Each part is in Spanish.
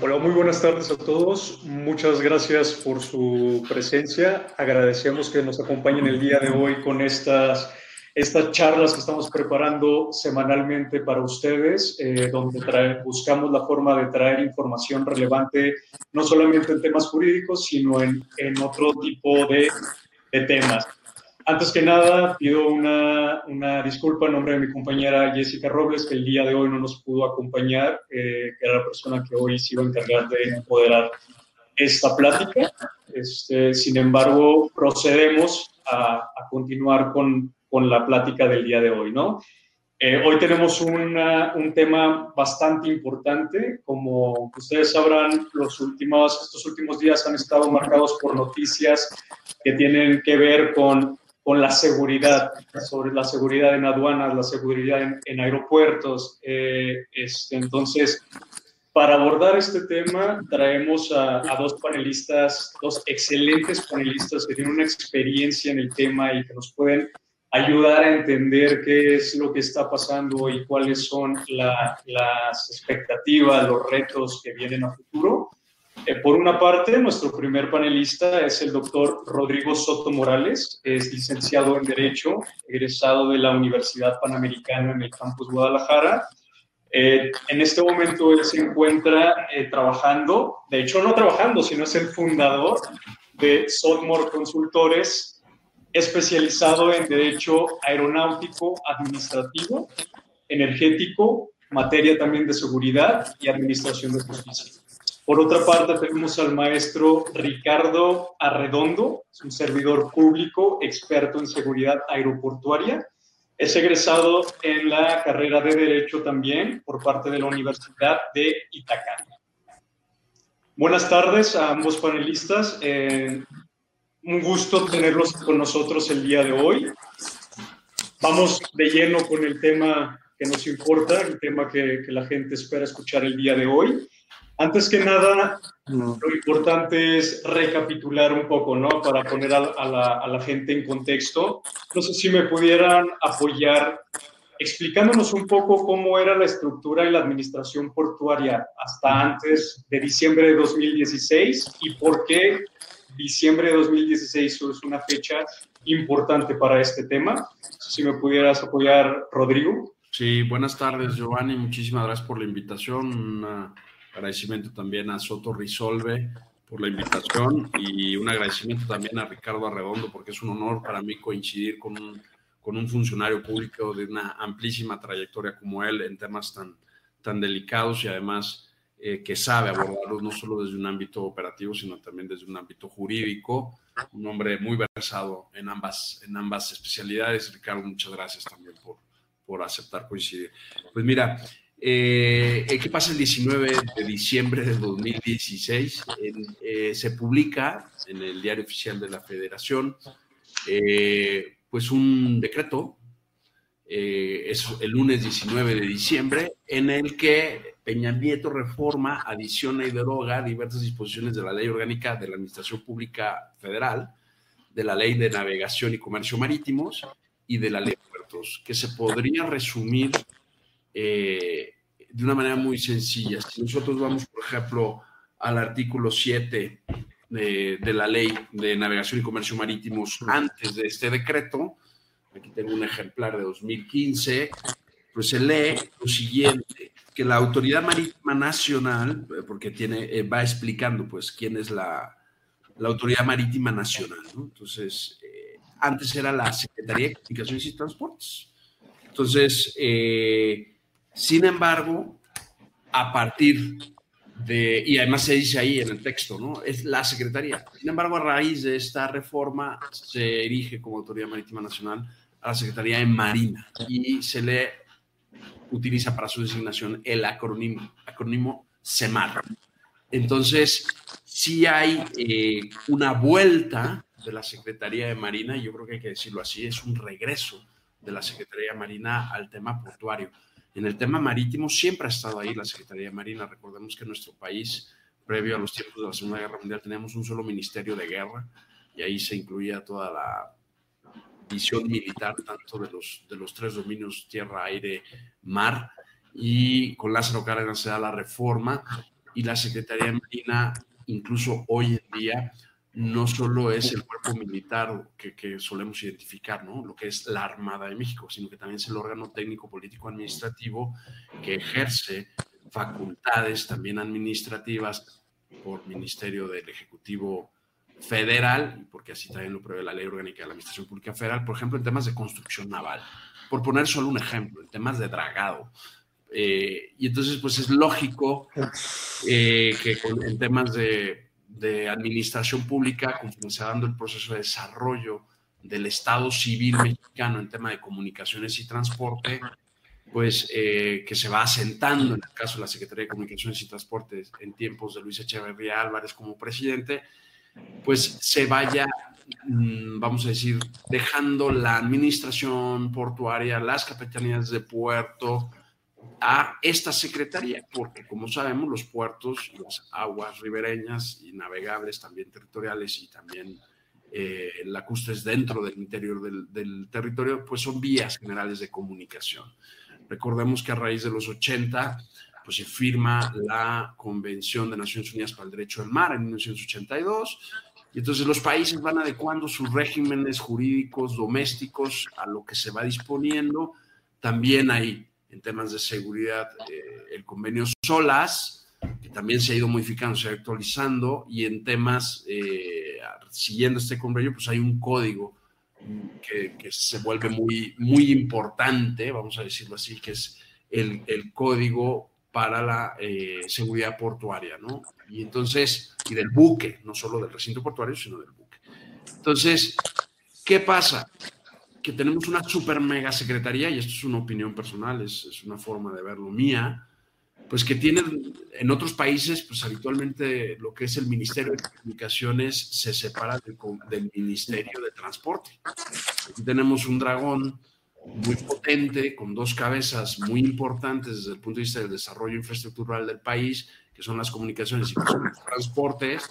Hola, muy buenas tardes a todos. Muchas gracias por su presencia. Agradecemos que nos acompañen el día de hoy con estas, estas charlas que estamos preparando semanalmente para ustedes, eh, donde buscamos la forma de traer información relevante, no solamente en temas jurídicos, sino en, en otro tipo de, de temas. Antes que nada, pido una, una, disculpa en nombre de mi compañera Jessica Robles, que el día de hoy no nos pudo acompañar, eh, que era la persona que hoy se iba a encargar de moderar esta plática. Este, sin embargo, procedemos a, a continuar con, con, la plática del día de hoy, ¿no? Eh, hoy tenemos una, un tema bastante importante. Como ustedes sabrán, los últimos, estos últimos días han estado marcados por noticias que tienen que ver con con la seguridad, sobre la seguridad en aduanas, la seguridad en, aeropuertos. Eh, este, entonces, para abordar este tema, traemos a, dos panelistas, dos excelentes panelistas que tienen una experiencia en el tema y que nos pueden ayudar a entender qué es lo que está pasando y cuáles son las expectativas, los retos que vienen a futuro. Eh, por una parte, nuestro primer panelista es el doctor Rodrigo Soto Morales, es licenciado en Derecho, egresado de la Universidad Panamericana en el campus Guadalajara. Eh, en este momento él se encuentra eh, trabajando, de hecho no trabajando, sino es el fundador de Sotmore Consultores, especializado en Derecho Aeronáutico, Administrativo, Energético, materia también de seguridad y Administración de Justicia. Por otra parte, tenemos al maestro Ricardo Arredondo, es un servidor público, experto en seguridad aeroportuaria. Es egresado en la carrera de Derecho también por parte de la Universidad de Itacán. Buenas tardes a ambos panelistas. Eh, un gusto tenerlos con nosotros el día de hoy. Vamos de lleno con el tema que nos importa, el tema que, que la gente espera escuchar el día de hoy. Antes que nada, lo importante es recapitular un poco, ¿no? Para poner a, la, gente en contexto. No sé si me pudieran apoyar explicándonos un poco cómo era la estructura y la administración portuaria hasta antes de diciembre de 2016 y por qué diciembre de 2016 es una fecha importante para este tema. Si me pudieras apoyar, Rodrigo. Sí, buenas tardes, Giovanni. Muchísimas gracias por la invitación. Agradecimiento también a Soto Risolve por la invitación y un agradecimiento también a Ricardo Arredondo porque es un honor para mí coincidir con un, un funcionario público de una amplísima trayectoria como él en temas tan, delicados y además eh, que sabe abordarlos no solo desde un ámbito operativo, sino también desde un ámbito jurídico. Un hombre muy versado en ambas especialidades. Ricardo, muchas gracias también por, por aceptar coincidir. Pues mira, eh, ¿Qué pasa el 19 de diciembre de 2016? Eh, se publica en el diario oficial de la Federación eh, pues un decreto, es el lunes 19 de diciembre, en el que Peña Nieto reforma, adiciona y deroga diversas disposiciones de la Ley Orgánica de la Administración Pública Federal, de la Ley de Navegación y Comercio Marítimos y de la Ley que se podría resumir eh, de una manera muy sencilla. Si nosotros vamos, por ejemplo, al artículo 7 de, de, la ley de navegación y comercio marítimos antes de este decreto, aquí tengo un ejemplar de 2015, pues se lee lo siguiente, que la Autoridad Marítima Nacional, porque tiene, eh, va explicando pues quién es la, la Autoridad Marítima Nacional, ¿no? Entonces, eh, antes era la Secretaría de Comunicaciones y Transportes. Entonces, eh, sin embargo, a partir de, y además se dice ahí en el texto, ¿no? Es la Secretaría. Sin embargo, a raíz de esta reforma se erige como Autoridad Marítima Nacional a la Secretaría de Marina y se le utiliza para su designación el acrónimo, acrónimo CEMAR. Entonces, sí hay eh, una vuelta de la Secretaría de Marina, y yo creo que hay que decirlo así, es un regreso de la Secretaría de Marina al tema portuario. En el tema marítimo siempre ha estado ahí la Secretaría de Marina. Recordemos que en nuestro país, previo a los tiempos de la Segunda Guerra Mundial, teníamos un solo ministerio de guerra y ahí se incluía toda la, visión militar tanto de los, de los tres dominios tierra, aire, mar, y con Lázaro Cárdenas se da la reforma y la Secretaría de Marina, incluso hoy en día, no solo es el cuerpo militar que, que, solemos identificar, ¿no? lo que es la Armada de México, sino que también es el órgano técnico, político, administrativo que ejerce facultades también administrativas por Ministerio del Ejecutivo Federal, porque así también lo prevé la Ley Orgánica de la Administración Pública Federal, por ejemplo, en temas de construcción naval, por poner solo un ejemplo, en temas de dragado. Eh, y entonces, pues es lógico eh, que en temas de de administración pública, dando el proceso de desarrollo del Estado civil mexicano en tema de comunicaciones y transporte, pues eh, que se va asentando en el caso de la Secretaría de Comunicaciones y Transportes en tiempos de Luis Echeverría Álvarez como presidente, pues se vaya, mm, vamos a decir, dejando la administración portuaria, las capitanías de puerto, a esta secretaría, porque como sabemos, los puertos, las aguas ribereñas y navegables, también territoriales y también eh, lacustres dentro del interior del, territorio, pues son vías generales de comunicación. Recordemos que a raíz de los 80, pues se firma la Convención de Naciones Unidas para el Derecho del Mar en 1982, y entonces los países van adecuando sus regímenes jurídicos domésticos a lo que se va disponiendo. También hay en temas de seguridad eh, el convenio SOLAS, que también se ha ido modificando, se ha ido actualizando, y en temas, eh, siguiendo este convenio, pues hay un código que, se vuelve muy, muy importante, vamos a decirlo así, que es el, el código para la eh, seguridad portuaria, ¿no? Y entonces, y del buque, no solo del recinto portuario, sino del buque. Entonces, ¿qué pasa? Que tenemos una super mega secretaría, y esto es una opinión personal, es, es, una forma de verlo mía, pues que tienen en otros países, pues habitualmente lo que es el Ministerio de Comunicaciones se separa del, del Ministerio de Transporte. Aquí tenemos un dragón muy potente, con dos cabezas muy importantes desde el punto de vista del desarrollo infraestructural del país, que son las comunicaciones y los transportes.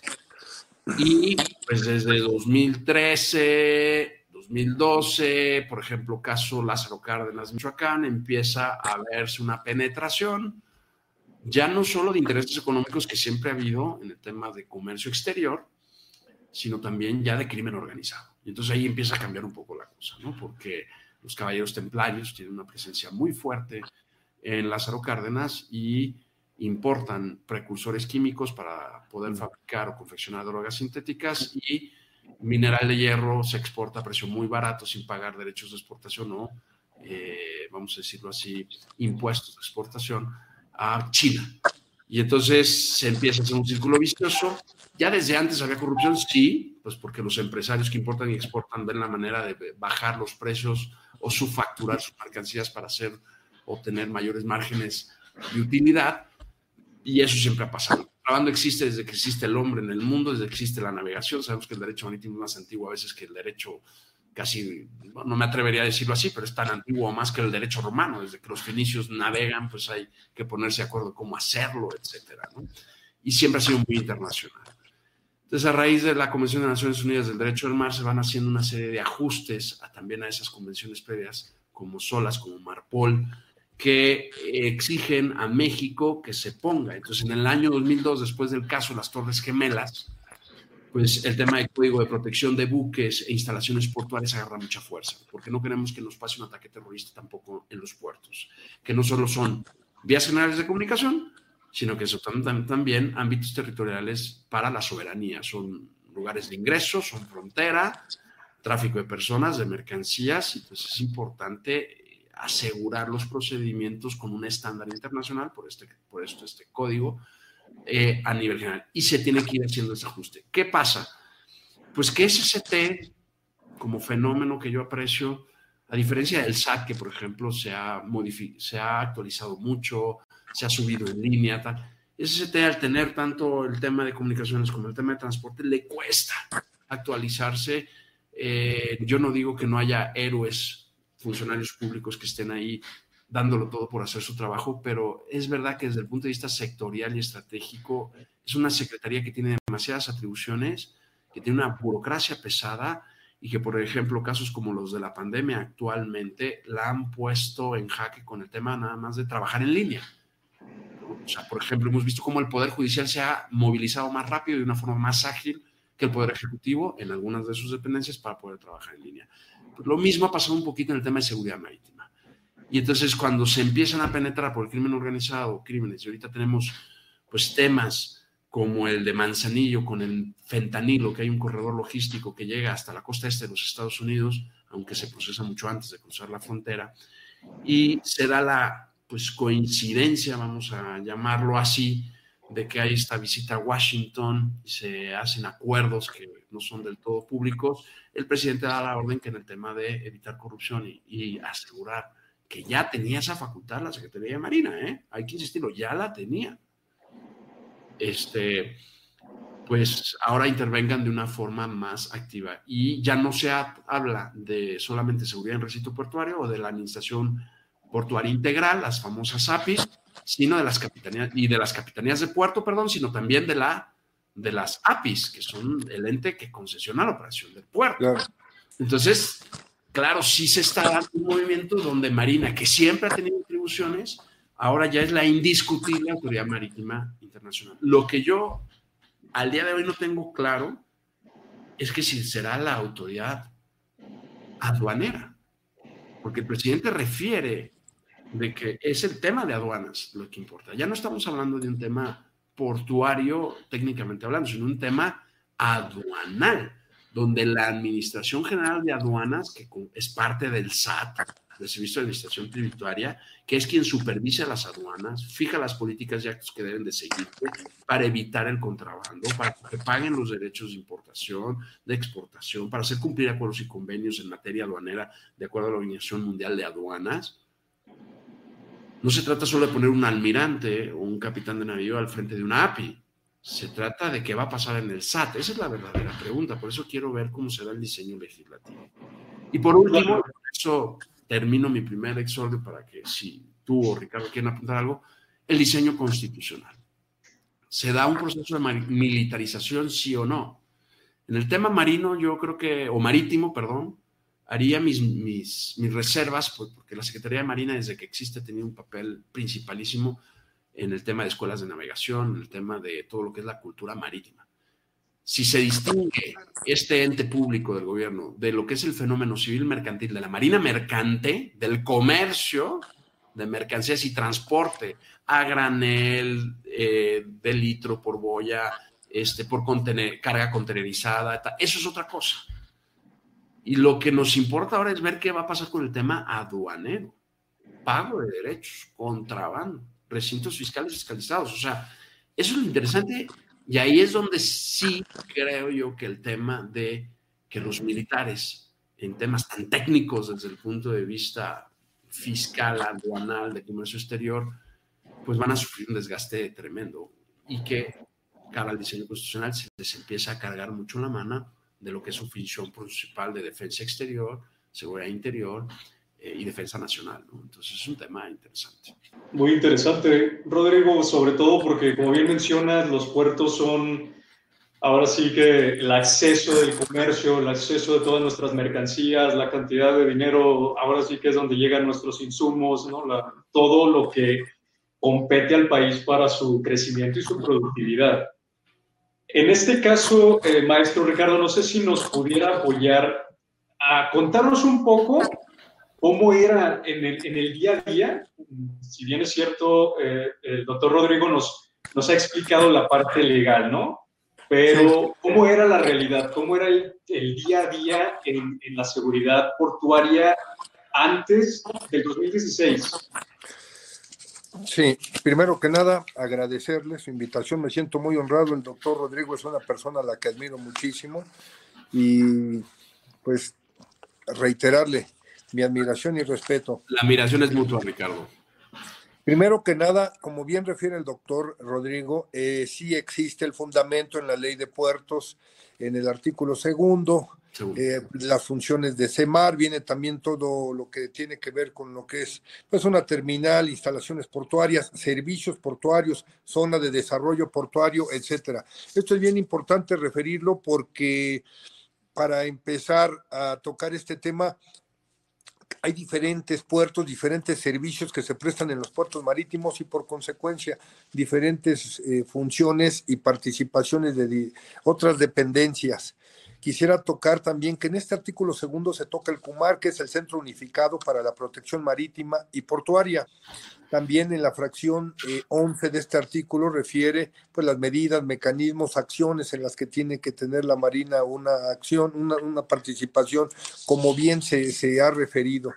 Y pues desde 2013 2012, por ejemplo, caso Lázaro Cárdenas, Michoacán, empieza a verse una penetración, ya no solo de intereses económicos que siempre ha habido en el tema de comercio exterior, sino también ya de crimen organizado. Y entonces ahí empieza a cambiar un poco la cosa, ¿no? Porque los caballeros templarios tienen una presencia muy fuerte en Lázaro Cárdenas y importan precursores químicos para poder fabricar o confeccionar drogas sintéticas y mineral de hierro se exporta a precio muy barato sin pagar derechos de exportación o, eh, vamos a decirlo así, impuestos de exportación a China. Y entonces se empieza a hacer un círculo vicioso. Ya desde antes había corrupción, sí, pues porque los empresarios que importan y exportan ven la manera de bajar los precios o subfacturar sus mercancías para hacer obtener mayores márgenes de utilidad. Y eso siempre ha pasado contrabando existe desde que existe el hombre en el mundo, desde que existe la navegación. Sabemos que el derecho marítimo es más antiguo a veces que el derecho casi, no me atrevería a decirlo así, pero es tan antiguo más que el derecho romano. Desde que los fenicios navegan, pues hay que ponerse de acuerdo cómo hacerlo, etcétera. Y siempre ha sido muy internacional. Entonces, a raíz de la Convención de Naciones Unidas del Derecho del Mar, se van haciendo una serie de ajustes también a esas convenciones previas, como SOLAS, como MARPOL, que exigen a México que se ponga. Entonces, en el año 2002, después del caso de las Torres Gemelas, pues el tema del código de protección de buques e instalaciones portuarias agarra mucha fuerza, porque no queremos que nos pase un ataque terrorista tampoco en los puertos, que no solo son vías generales de comunicación, sino que son también ámbitos territoriales para la soberanía, son lugares de ingreso, son frontera, tráfico de personas, de mercancías, pues es importante asegurar los procedimientos con un estándar internacional, por, este, por esto este código, eh, a nivel general. Y se tiene que ir haciendo ese ajuste. ¿Qué pasa? Pues que SST, como fenómeno que yo aprecio, a diferencia del SAT, que por ejemplo se ha, se ha actualizado mucho, se ha subido en línea, tal, SST al tener tanto el tema de comunicaciones como el tema de transporte, le cuesta actualizarse. Eh, yo no digo que no haya héroes funcionarios públicos que estén ahí dándolo todo por hacer su trabajo, pero es verdad que desde el punto de vista sectorial y estratégico es una secretaría que tiene demasiadas atribuciones, que tiene una burocracia pesada y que, por ejemplo, casos como los de la pandemia actualmente la han puesto en jaque con el tema nada más de trabajar en línea. O sea, por ejemplo, hemos visto cómo el Poder Judicial se ha movilizado más rápido y de una forma más ágil que el Poder Ejecutivo en algunas de sus dependencias para poder trabajar en línea. Lo mismo ha pasado un poquito en el tema de seguridad marítima. Y entonces cuando se empiezan a penetrar por el crimen organizado, crímenes, y ahorita tenemos pues temas como el de Manzanillo con el fentanilo, que hay un corredor logístico que llega hasta la costa este de los Estados Unidos, aunque se procesa mucho antes de cruzar la frontera, y se da la pues coincidencia, vamos a llamarlo así, de que hay esta visita a Washington y se hacen acuerdos que no son del todo públicos, el presidente da la orden que en el tema de evitar corrupción y, asegurar que ya tenía esa facultad la Secretaría de Marina, ¿eh? hay que insistirlo, ya la tenía. Este, pues ahora intervengan de una forma más activa y ya no se habla de solamente seguridad en recinto portuario o de la administración portuaria integral, las famosas APIs, sino de las capitanías y de las capitanías de puerto, perdón, sino también de la de las APIs, que son el ente que concesiona la operación del puerto. Entonces, claro, sí se está dando un movimiento donde Marina, que siempre ha tenido atribuciones, ahora ya es la indiscutible autoridad marítima internacional. Lo que yo al día de hoy no tengo claro es que si será la autoridad aduanera, porque el presidente refiere de que es el tema de aduanas lo que importa. Ya no estamos hablando de un tema portuario técnicamente hablando, sino un tema aduanal, donde la Administración General de Aduanas, que es parte del SAT, del Servicio de Administración Tributaria, que es quien supervisa las aduanas, fija las políticas y actos que deben de seguir para evitar el contrabando, para que paguen los derechos de importación, de exportación, para hacer cumplir acuerdos y convenios en materia aduanera de acuerdo a la Organización Mundial de Aduanas no se trata solo de poner un almirante o un capitán de navío al frente de una API. Se trata de qué va a pasar en el SAT. Esa es la verdadera pregunta. Por eso quiero ver cómo será el diseño legislativo. Y por último, eso termino mi primer exordio para que si tú o Ricardo quieren apuntar algo, el diseño constitucional. ¿Se da un proceso de militarización, sí o no? En el tema marino, yo creo que, o marítimo, perdón, haría mis, mis, mis reservas, pues, porque la Secretaría de Marina desde que existe ha tenido un papel principalísimo en el tema de escuelas de navegación, en el tema de todo lo que es la cultura marítima. Si se distingue este ente público del gobierno de lo que es el fenómeno civil mercantil, de la marina mercante, del comercio de mercancías y transporte a granel, eh, de litro por boya, este, por contener, carga contenerizada, eso es otra cosa y lo que nos importa ahora es ver qué va a pasar con el tema aduanero, pago de derechos, contrabando, recintos fiscales fiscalizados. O sea, eso es lo interesante y ahí es donde sí creo yo que el tema de que los militares en temas tan técnicos desde el punto de vista fiscal, aduanal, de comercio exterior, pues van a sufrir un desgaste tremendo y que cara al diseño constitucional se les empieza a cargar mucho la mano de lo que es su función principal de defensa exterior, seguridad interior eh, y defensa nacional. Entonces es un tema interesante. Muy interesante, Rodrigo, sobre todo porque, como bien mencionas, los puertos son ahora sí que el acceso del comercio, el acceso de todas nuestras mercancías, la cantidad de dinero, ahora sí que es donde llegan nuestros insumos, todo lo que compete al país para su crecimiento y su productividad. En este caso, eh, maestro Ricardo, no sé si nos pudiera apoyar a contarnos un poco cómo era en el, día a día. Si bien es cierto, eh, el doctor Rodrigo nos, nos ha explicado la parte legal, ¿no? Pero cómo era la realidad, cómo era el, día a día en, en la seguridad portuaria antes del 2016. Sí, primero que nada, agradecerle su invitación. Me siento muy honrado. El doctor Rodrigo es una persona a la que admiro muchísimo y pues reiterarle mi admiración y respeto. La admiración es mutua, Ricardo. Primero que nada, como bien refiere el doctor Rodrigo, eh, sí existe el fundamento en la ley de puertos, en el artículo segundo, eh, las funciones de CEMAR, viene también todo lo que tiene que ver con lo que es pues una terminal, instalaciones portuarias, servicios portuarios, zona de desarrollo portuario, etcétera. Esto es bien importante referirlo porque para empezar a tocar este tema, hay diferentes puertos, diferentes servicios que se prestan en los puertos marítimos y por consecuencia diferentes eh, funciones y participaciones de otras dependencias. Quisiera tocar también que en este artículo segundo se toca el CUMAR, que es el Centro Unificado para la Protección Marítima y Portuaria. También en la fracción 11 eh, de este artículo refiere pues las medidas, mecanismos, acciones en las que tiene que tener la Marina una acción, una, participación, como bien se, se ha referido.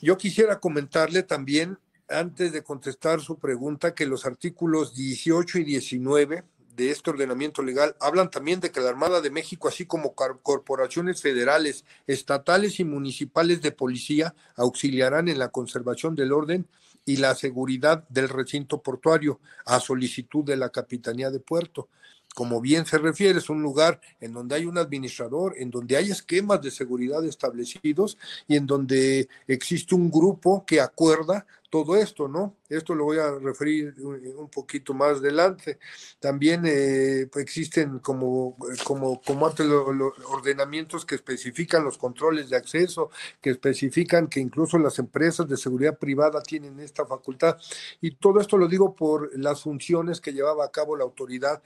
Yo quisiera comentarle también, antes de contestar su pregunta, que los artículos 18 y 19 de este ordenamiento legal hablan también de que la Armada de México, así como corporaciones federales, estatales y municipales de policía, auxiliarán en la conservación del orden y la seguridad del recinto portuario a solicitud de la Capitanía de Puerto como bien se refiere, es un lugar en donde hay un administrador, en donde hay esquemas de seguridad establecidos y en donde existe un grupo que acuerda todo esto, ¿no? Esto lo voy a referir un poquito más adelante. También eh, existen como, como, como antes los, ordenamientos que especifican los controles de acceso, que especifican que incluso las empresas de seguridad privada tienen esta facultad. Y todo esto lo digo por las funciones que llevaba a cabo la autoridad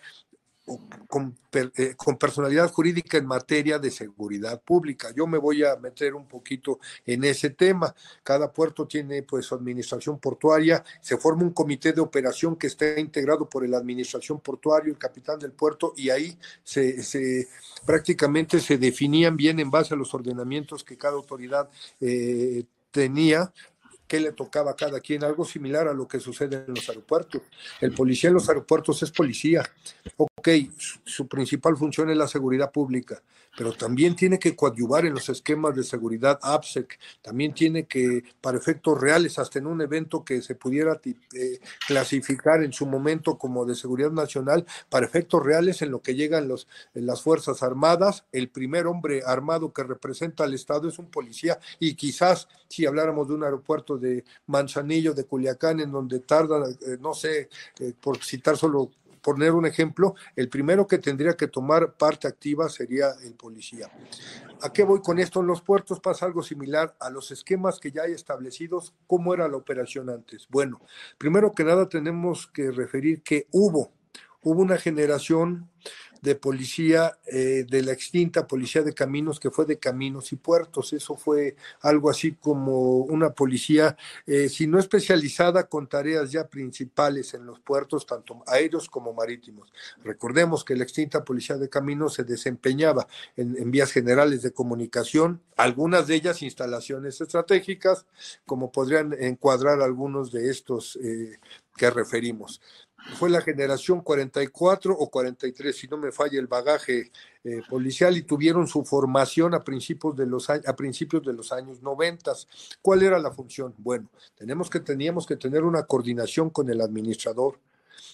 con, eh, con, personalidad jurídica en materia de seguridad pública. Yo me voy a meter un poquito en ese tema. Cada puerto tiene pues su administración portuaria, se forma un comité de operación que está integrado por la administración portuaria, el capitán del puerto, y ahí se, se prácticamente se definían bien en base a los ordenamientos que cada autoridad eh, tenía qué le tocaba a cada quien, algo similar a lo que sucede en los aeropuertos. El policía en los aeropuertos es policía. Ok, su, principal función es la seguridad pública, pero también tiene que coadyuvar en los esquemas de seguridad APSEC, también tiene que, para efectos reales, hasta en un evento que se pudiera eh, clasificar en su momento como de seguridad nacional, para efectos reales en lo que llegan los, las Fuerzas Armadas, el primer hombre armado que representa al Estado es un policía y quizás si habláramos de un aeropuerto de Manzanillo, de Culiacán, en donde tardan, eh, no sé, eh, por citar solo poner un ejemplo, el primero que tendría que tomar parte activa sería el policía. ¿A qué voy con esto? En los puertos pasa algo similar a los esquemas que ya hay establecidos. ¿Cómo era la operación antes? Bueno, primero que nada tenemos que referir que hubo, hubo una generación de policía eh, de la extinta policía de caminos que fue de caminos y puertos. Eso fue algo así como una policía, eh, si no especializada, con tareas ya principales en los puertos, tanto aéreos como marítimos. Recordemos que la extinta policía de caminos se desempeñaba en, vías generales de comunicación, algunas de ellas instalaciones estratégicas, como podrían encuadrar algunos de estos eh, que referimos fue la generación 44 o 43, si no me falla el bagaje eh, policial, y tuvieron su formación a principios de los, a principios de los años 90. ¿Cuál era la función? Bueno, tenemos que, teníamos que tener una coordinación con el administrador,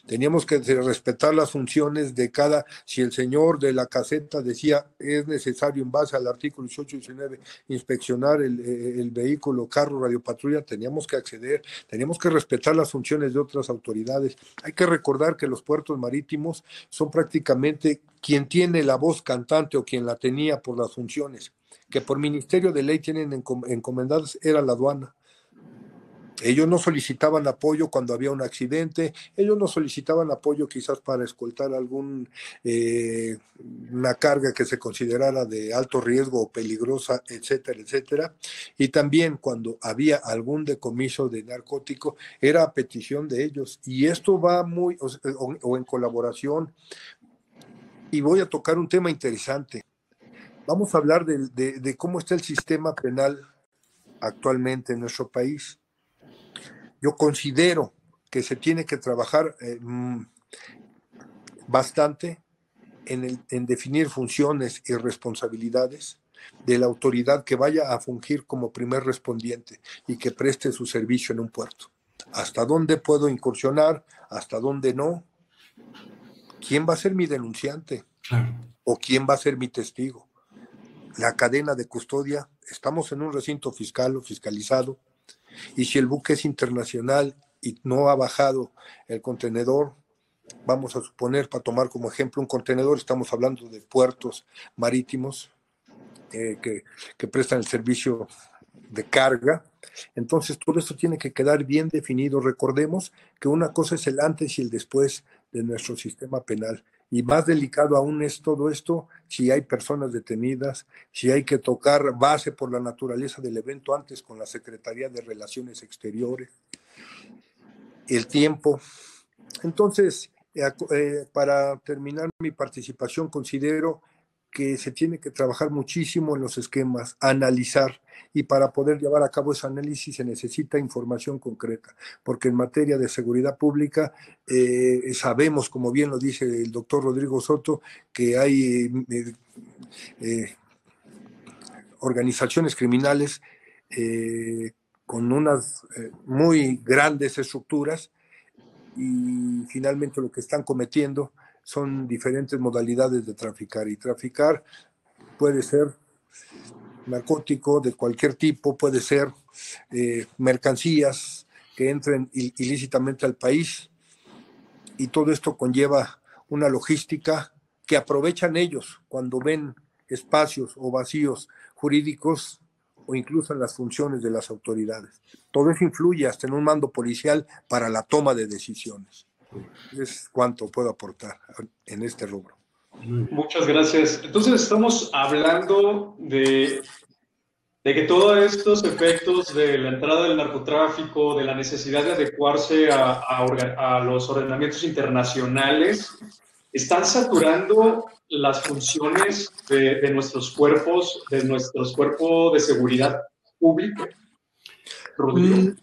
Teníamos que respetar las funciones de cada, si el señor de la caseta decía es necesario en base al artículo 18 y 19 inspeccionar el, eh, el vehículo, carro, radiopatrulla, teníamos que acceder, teníamos que respetar las funciones de otras autoridades. Hay que recordar que los puertos marítimos son prácticamente quien tiene la voz cantante o quien la tenía por las funciones que por ministerio de ley tienen encomendadas era la aduana. Ellos no solicitaban apoyo cuando había un accidente, ellos no solicitaban apoyo quizás para escoltar algún eh, carga que se considerara de alto riesgo o peligrosa, etcétera, etcétera. Y también cuando había algún decomiso de narcótico, era a petición de ellos. Y esto va muy, o, en colaboración. Y voy a tocar un tema interesante. Vamos a hablar de cómo está el sistema penal actualmente en nuestro país yo considero que se tiene que trabajar eh, mm, bastante en, en definir funciones y responsabilidades de la autoridad que vaya a fungir como primer respondiente y que preste su servicio en un puerto. ¿Hasta dónde puedo incursionar? ¿Hasta dónde no? ¿Quién va a ser mi denunciante? ¿O quién va a ser mi testigo? La cadena de custodia, estamos en un recinto fiscal o fiscalizado, y si el buque es internacional y no ha bajado el contenedor, vamos a suponer, para tomar como ejemplo un contenedor, estamos hablando de puertos marítimos, eh, que, que prestan el servicio de carga. Entonces, todo esto tiene que quedar bien definido. Recordemos que una cosa es el antes y el después de nuestro sistema penal. Y más delicado aún es todo esto si hay personas detenidas, si hay que tocar base por la naturaleza del evento antes con la Secretaría de Relaciones Exteriores, el tiempo. Entonces, eh, eh, para terminar mi participación, considero que se tiene que trabajar muchísimo en los esquemas, analizar, y para poder llevar a cabo ese análisis se necesita información concreta, porque en materia de seguridad pública eh, sabemos, como bien lo dice el doctor Rodrigo Soto, que hay eh, eh, organizaciones criminales con unas muy grandes estructuras y finalmente lo que están cometiendo son diferentes modalidades de traficar y traficar puede ser narcótico de cualquier tipo, puede ser eh, mercancías que entren ilícitamente al país y todo esto conlleva una logística que aprovechan ellos cuando ven espacios o vacíos jurídicos o incluso en las funciones de las autoridades. Todo eso influye hasta en un mando policial para la toma de decisiones. Es cuanto puedo aportar en este rubro. Muchas gracias. Entonces estamos hablando de, de, que todos estos efectos de la entrada del narcotráfico, de la necesidad de adecuarse a, a, los ordenamientos internacionales, están saturando las funciones de, de nuestros cuerpos, de nuestros cuerpos de seguridad pública. Rodrigo.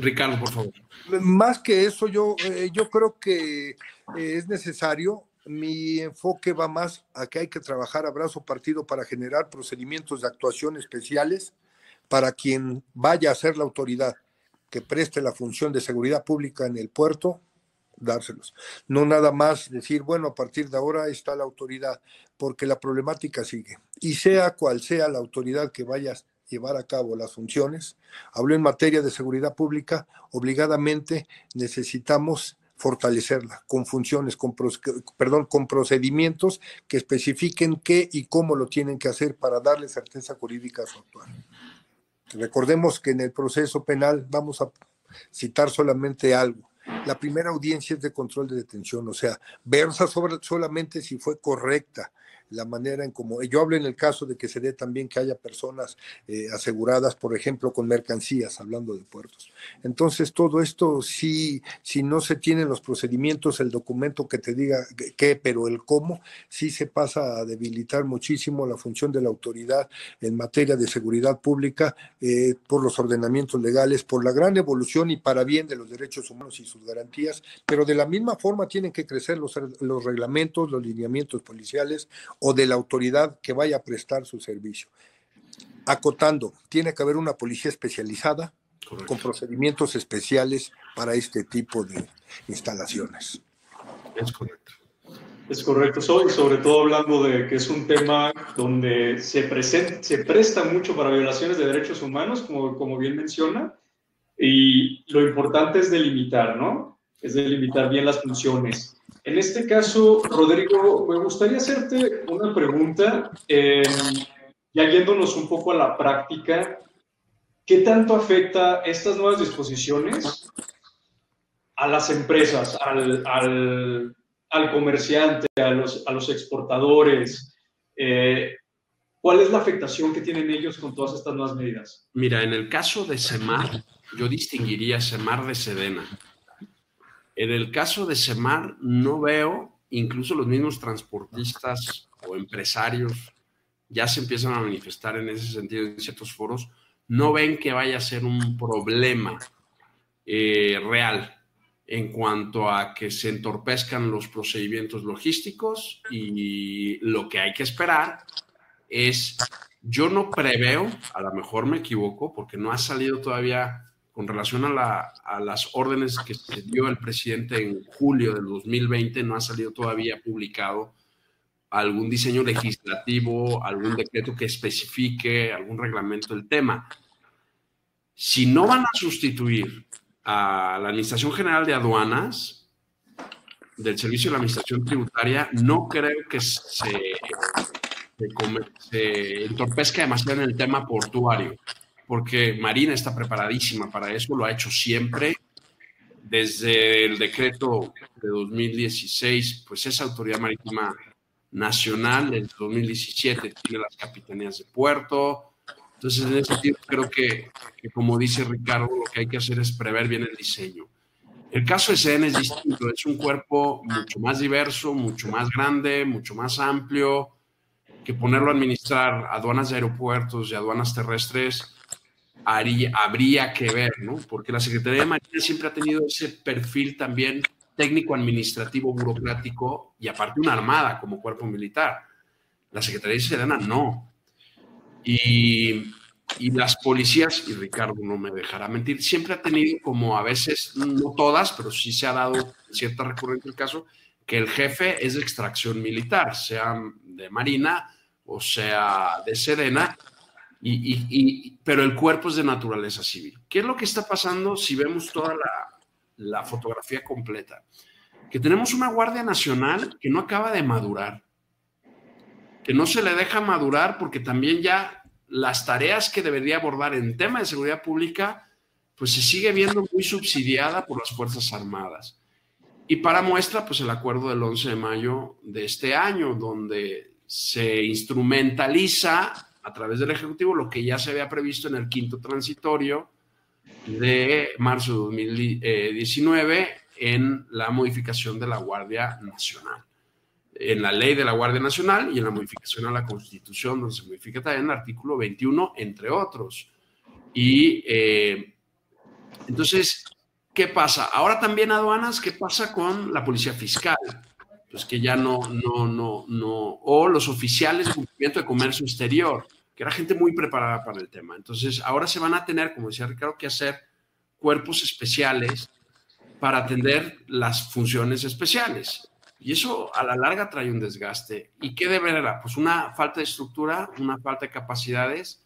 Ricardo, por favor. Más que eso, yo, eh, yo creo que eh, es necesario. Mi enfoque va más a que hay que trabajar a brazo partido para generar procedimientos de actuación especiales para quien vaya a ser la autoridad que preste la función de seguridad pública en el puerto, dárselos. No nada más decir, bueno, a partir de ahora está la autoridad, porque la problemática sigue. Y sea cual sea la autoridad que vayas llevar a cabo las funciones. Hablo en materia de seguridad pública, obligadamente necesitamos fortalecerla con funciones, con, perdón, con procedimientos que especifiquen qué y cómo lo tienen que hacer para darle certeza jurídica a su actuar. Recordemos que en el proceso penal vamos a citar solamente algo. La primera audiencia es de control de detención, o sea, versa sobre, solamente si fue correcta la manera en como, yo hablo en el caso de que se dé también que haya personas eh, aseguradas, por ejemplo, con mercancías, hablando de puertos. Entonces, todo esto, sí, si no se tienen los procedimientos, el documento que te diga qué, pero el cómo, sí se pasa a debilitar muchísimo la función de la autoridad en materia de seguridad pública eh, por los ordenamientos legales, por la gran evolución y para bien de los derechos humanos y sus garantías, pero de la misma forma tienen que crecer los, los reglamentos, los lineamientos policiales, o de la autoridad que vaya a prestar su servicio. Acotando, tiene que haber una policía especializada con procedimientos especiales para este tipo de instalaciones. Es correcto. Es correcto, sobre todo hablando de que es un tema donde se, presenta, se presta mucho para violaciones de derechos humanos, como, como bien menciona, y lo importante es delimitar, ¿no? Es delimitar bien las funciones. En este caso, Rodrigo, me gustaría hacerte una pregunta, eh, ya yéndonos un poco a la práctica, ¿qué tanto afecta estas nuevas disposiciones a las empresas, al, comerciante, a los, a los exportadores? Eh, ¿Cuál es la afectación que tienen ellos con todas estas nuevas medidas? Mira, en el caso de Semar, yo distinguiría Semar de Sedena. En el caso de Semar, no veo, incluso los mismos transportistas o empresarios ya se empiezan a manifestar en ese sentido en ciertos foros, no ven que vaya a ser un problema eh, real en cuanto a que se entorpezcan los procedimientos logísticos y lo que hay que esperar es, yo no preveo, a lo mejor me equivoco, porque no ha salido todavía con relación a, las órdenes que se dio el presidente en julio del 2020, no ha salido todavía publicado algún diseño legislativo, algún decreto que especifique algún reglamento del tema. Si no van a sustituir a la Administración General de Aduanas del Servicio de la Administración Tributaria, no creo que se se, entorpezca demasiado en el tema portuario, porque Marina está preparadísima para eso, lo ha hecho siempre. Desde el decreto de 2016, pues es autoridad marítima nacional, en 2017 tiene las capitanías de puerto. Entonces, en ese sentido, creo que, que, como dice Ricardo, lo que hay que hacer es prever bien el diseño. El caso de SEDEN es distinto, es un cuerpo mucho más diverso, mucho más grande, mucho más amplio, que ponerlo a administrar aduanas de aeropuertos y aduanas terrestres habría que ver, ¿no? Porque la Secretaría de Marina siempre ha tenido ese perfil también técnico, administrativo, burocrático y aparte una armada como cuerpo militar. La Secretaría de Sedena no. Y, y, las policías, y Ricardo no me dejará mentir, siempre ha tenido como a veces, no todas, pero sí se ha dado cierta recurrente el caso, que el jefe es de extracción militar, sea de Marina o sea de Sedena, y, pero el cuerpo es de naturaleza civil. ¿Qué es lo que está pasando si vemos toda la, la fotografía completa? Que tenemos una Guardia Nacional que no acaba de madurar, que no se le deja madurar porque también ya las tareas que debería abordar en tema de seguridad pública, pues se sigue viendo muy subsidiada por las Fuerzas Armadas. Y para muestra, pues el acuerdo del 11 de mayo de este año, donde se instrumentaliza a través del Ejecutivo lo que ya se había previsto en el quinto transitorio de marzo de 2019 en la modificación de la Guardia Nacional. En la ley de la Guardia Nacional y en la modificación a la Constitución, donde se modifica también el artículo 21, entre otros. Y eh, entonces, ¿Qué pasa? Ahora también aduanas, ¿qué pasa con la policía fiscal? Pues que ya no, no, no, no, o los oficiales de cumplimiento de comercio exterior, que era gente muy preparada para el tema. Entonces, ahora se van a tener, como decía Ricardo, que hacer cuerpos especiales para atender las funciones especiales. Y eso a la larga trae un desgaste. ¿Y qué deberá? Pues una falta de estructura, una falta de capacidades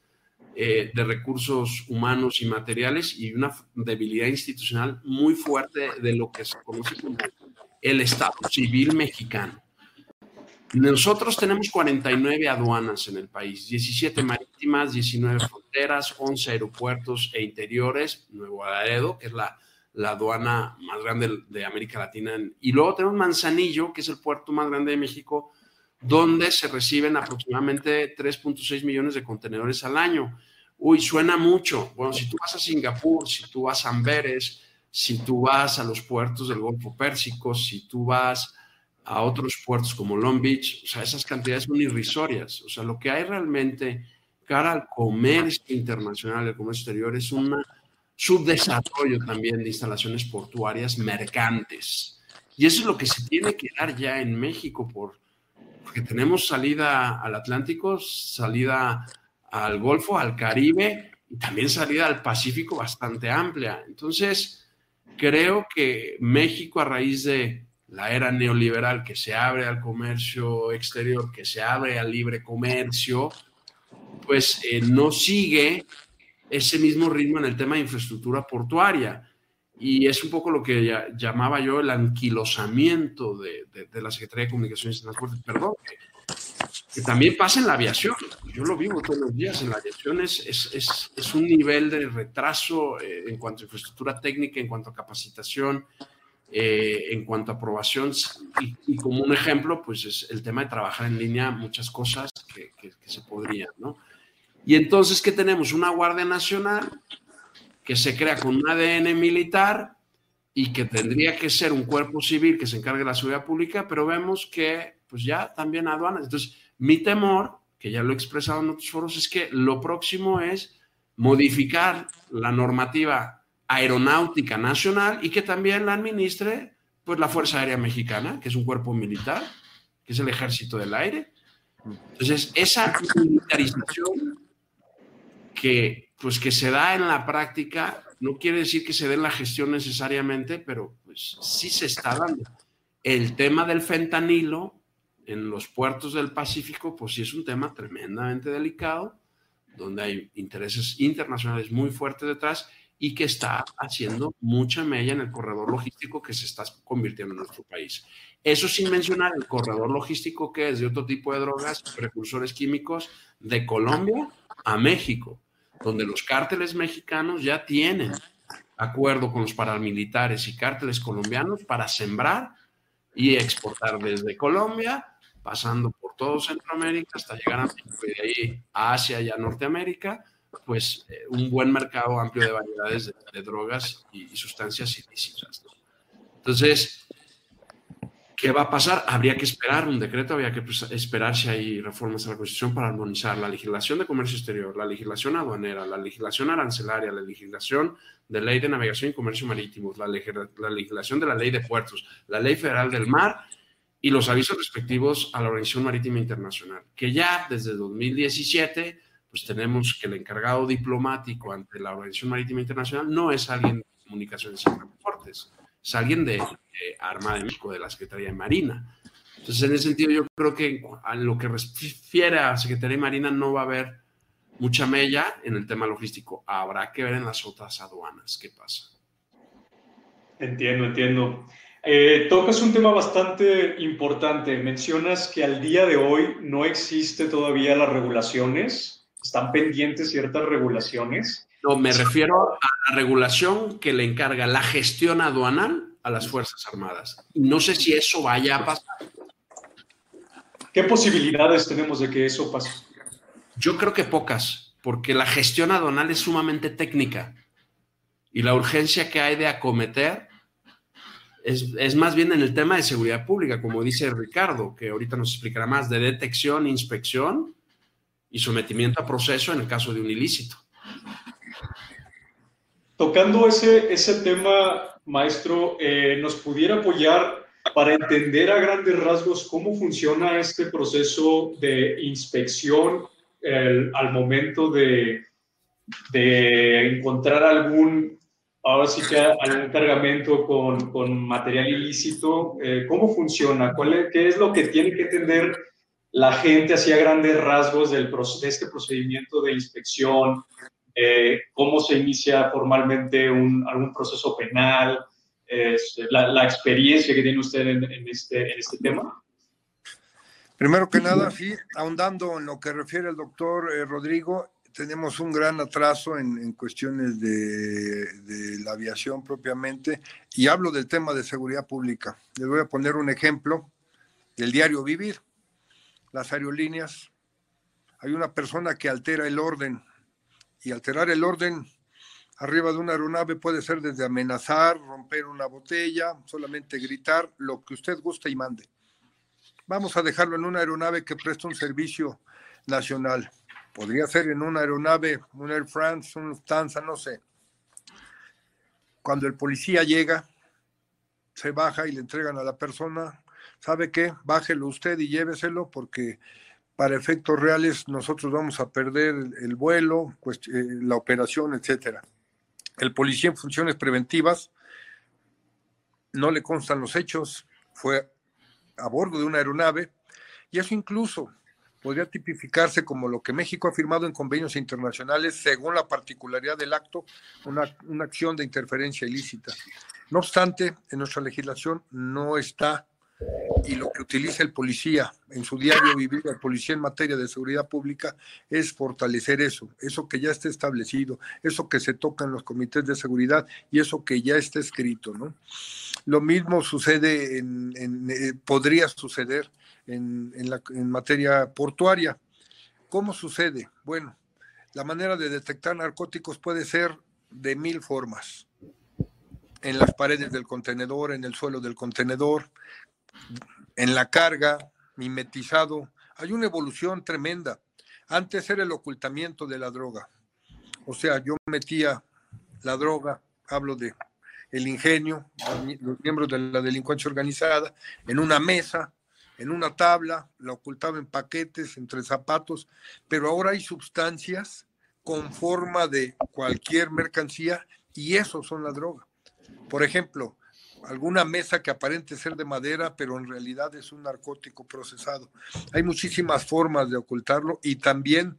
eh, de recursos humanos y materiales y una debilidad institucional muy fuerte de lo que se conoce como el Estado civil mexicano. Nosotros tenemos 49 aduanas en el país, 17 marítimas, 19 fronteras, 11 aeropuertos e interiores, Nuevo Laredo, que es la, la aduana más grande de América Latina, y luego tenemos Manzanillo, que es el puerto más grande de México, donde se reciben aproximadamente 3.6 millones de contenedores al año. Uy, suena mucho. Bueno, si tú vas a Singapur, si tú vas a Amberes, si tú vas a los puertos del Golfo Pérsico, si tú vas a otros puertos como Long Beach, o sea, esas cantidades son irrisorias. O sea, lo que hay realmente cara al comercio internacional, el comercio exterior, es un subdesarrollo también de instalaciones portuarias mercantes. Y eso es lo que se tiene que dar ya en México por porque tenemos salida al Atlántico, salida al Golfo, al Caribe y también salida al Pacífico bastante amplia. Entonces, creo que México a raíz de la era neoliberal que se abre al comercio exterior, que se abre al libre comercio, pues eh, no sigue ese mismo ritmo en el tema de infraestructura portuaria. Y es un poco lo que llamaba yo el anquilosamiento de, la Secretaría de Comunicaciones y Transportes, perdón, que, también pasa en la aviación. Yo lo vivo todos los días. En la aviación es, es, es, un nivel de retraso eh, en cuanto a infraestructura técnica, en cuanto a capacitación, eh, en cuanto a aprobación. Y, como un ejemplo, pues es el tema de trabajar en línea, muchas cosas que, que se podrían, ¿no? Y entonces, ¿qué tenemos? Una Guardia Nacional que se crea con un ADN militar y que tendría que ser un cuerpo civil que se encargue de la seguridad pública, pero vemos que pues ya también aduanas. Entonces, mi temor, que ya lo he expresado en otros foros, es que lo próximo es modificar la normativa aeronáutica nacional y que también la administre pues la Fuerza Aérea Mexicana, que es un cuerpo militar, que es el Ejército del Aire. Entonces, esa militarización que pues que se da en la práctica, no quiere decir que se dé la gestión necesariamente, pero pues sí se está dando. El tema del fentanilo en los puertos del Pacífico, pues sí es un tema tremendamente delicado, donde hay intereses internacionales muy fuertes detrás y que está haciendo mucha mella en el corredor logístico que se está convirtiendo en nuestro país. Eso sin mencionar el corredor logístico que es de otro tipo de drogas, precursores químicos, de Colombia a México, donde los cárteles mexicanos ya tienen acuerdo con los paramilitares y cárteles colombianos para sembrar y exportar desde Colombia, pasando por todo Centroamérica hasta llegar a México y de ahí a Asia y a Norteamérica, pues eh, un buen mercado amplio de variedades de, drogas y, sustancias ilícitas. Entonces, ¿qué va a pasar? Habría que esperar un decreto, habría que pues, esperar si hay reformas a la Constitución para armonizar la legislación de comercio exterior, la legislación aduanera, la legislación arancelaria, la legislación de ley de navegación y comercio marítimo, la, la legislación de la ley de puertos, la ley federal del mar y los avisos respectivos a la Organización Marítima Internacional, que ya desde 2017 pues tenemos que el encargado diplomático ante la Organización Marítima Internacional no es alguien de comunicaciones y transportes, es alguien de, Armada de México, de la Secretaría de Marina. Entonces, en ese sentido, yo creo que en lo que refiere a Secretaría de Marina no va a haber mucha mella en el tema logístico. Habrá que ver en las otras aduanas qué pasa. Entiendo, entiendo. Eh, tocas un tema bastante importante. Mencionas que al día de hoy no existe todavía las regulaciones ¿Están pendientes ciertas regulaciones? No, me refiero a la regulación que le encarga la gestión aduanal a las Fuerzas Armadas. No sé si eso vaya a pasar. ¿Qué posibilidades tenemos de que eso pase? Yo creo que pocas, porque la gestión aduanal es sumamente técnica y la urgencia que hay de acometer es, es, más bien en el tema de seguridad pública, como dice Ricardo, que ahorita nos explicará más, de detección, inspección y sometimiento a proceso en el caso de un ilícito. Tocando ese, ese tema, maestro, eh, ¿nos pudiera apoyar para entender a grandes rasgos cómo funciona este proceso de inspección al momento de, de, encontrar algún, ahora sí que algún cargamento con, con material ilícito? Eh, ¿Cómo funciona? ¿Cuál ¿Qué es lo que tiene que entender la gente hacía grandes rasgos del, de este procedimiento de inspección, eh, cómo se inicia formalmente un, algún proceso penal, la, experiencia que tiene usted en, este, en este tema. Primero que nada, sí, ahondando en lo que refiere el doctor eh, Rodrigo, tenemos un gran atraso en, en cuestiones de, de, la aviación propiamente, y hablo del tema de seguridad pública. Les voy a poner un ejemplo del diario Vivir las aerolíneas, hay una persona que altera el orden y alterar el orden arriba de una aeronave puede ser desde amenazar, romper una botella, solamente gritar, lo que usted guste y mande. Vamos a dejarlo en una aeronave que presta un servicio nacional. Podría ser en una aeronave, un Air France, un Lufthansa, no sé. Cuando el policía llega, se baja y le entregan a la persona ¿sabe qué? Bájelo usted y lléveselo porque para efectos reales nosotros vamos a perder el, vuelo, eh, la operación, etcétera. El policía en funciones preventivas no le constan los hechos, fue a bordo de una aeronave y eso incluso podría tipificarse como lo que México ha firmado en convenios internacionales según la particularidad del acto, una, una acción de interferencia ilícita. No obstante, en nuestra legislación no está y lo que utiliza el policía en su diario vivir, el policía en materia de seguridad pública, es fortalecer eso, eso que ya está establecido, eso que se toca en los comités de seguridad y eso que ya está escrito, ¿no? Lo mismo sucede, en, eh, podría suceder en, en materia portuaria. ¿Cómo sucede? Bueno, la manera de detectar narcóticos puede ser de mil formas. En las paredes del contenedor, en el suelo del contenedor, en la carga, mimetizado. Hay una evolución tremenda. Antes era el ocultamiento de la droga. O sea, yo metía la droga, hablo de el ingenio, los miembros de la delincuencia organizada, en una mesa, en una tabla, la ocultaba en paquetes, entre zapatos, pero ahora hay sustancias con forma de cualquier mercancía y eso son la droga. Por ejemplo, alguna mesa que aparente ser de madera, pero en realidad es un narcótico procesado. Hay muchísimas formas de ocultarlo y también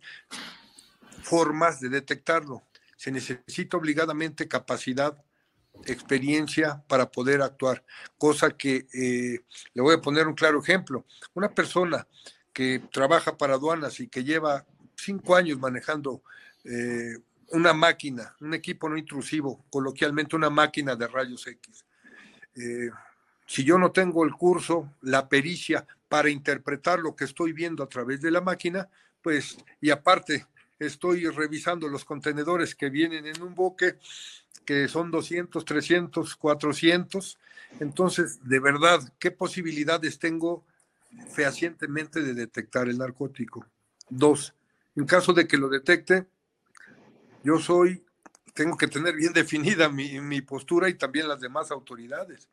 formas de detectarlo. se necesita obligadamente capacidad, experiencia para poder actuar, cosa que eh, le voy a poner un claro ejemplo. Una persona que trabaja para aduanas y que lleva cinco años manejando eh, una máquina, un equipo no intrusivo, coloquialmente una máquina de rayos X. Eh, si yo no tengo el curso, la pericia para interpretar lo que estoy viendo a través de la máquina, pues, y aparte estoy revisando los contenedores que vienen en un boque, que son 200, 300, 400. Entonces, de verdad, ¿qué posibilidades tengo fehacientemente de detectar el narcótico? Dos, en caso de que lo detecte, yo soy, tengo que tener bien definida mi, mi postura y también las demás autoridades.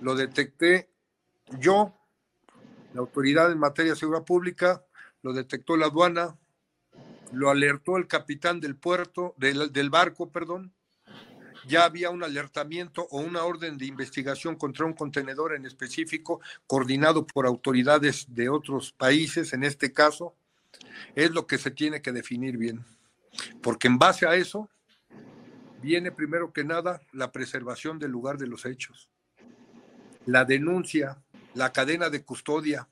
Lo detecté yo, la autoridad en materia de seguridad pública, lo detectó la aduana, lo alertó el capitán del puerto, del, del barco, perdón. Ya había un alertamiento o una orden de investigación contra un contenedor en específico, coordinado por autoridades de otros países, en este caso. Es lo que se tiene que definir bien. Porque en base a eso viene primero que nada la preservación del lugar de los hechos, la denuncia, la cadena de custodia,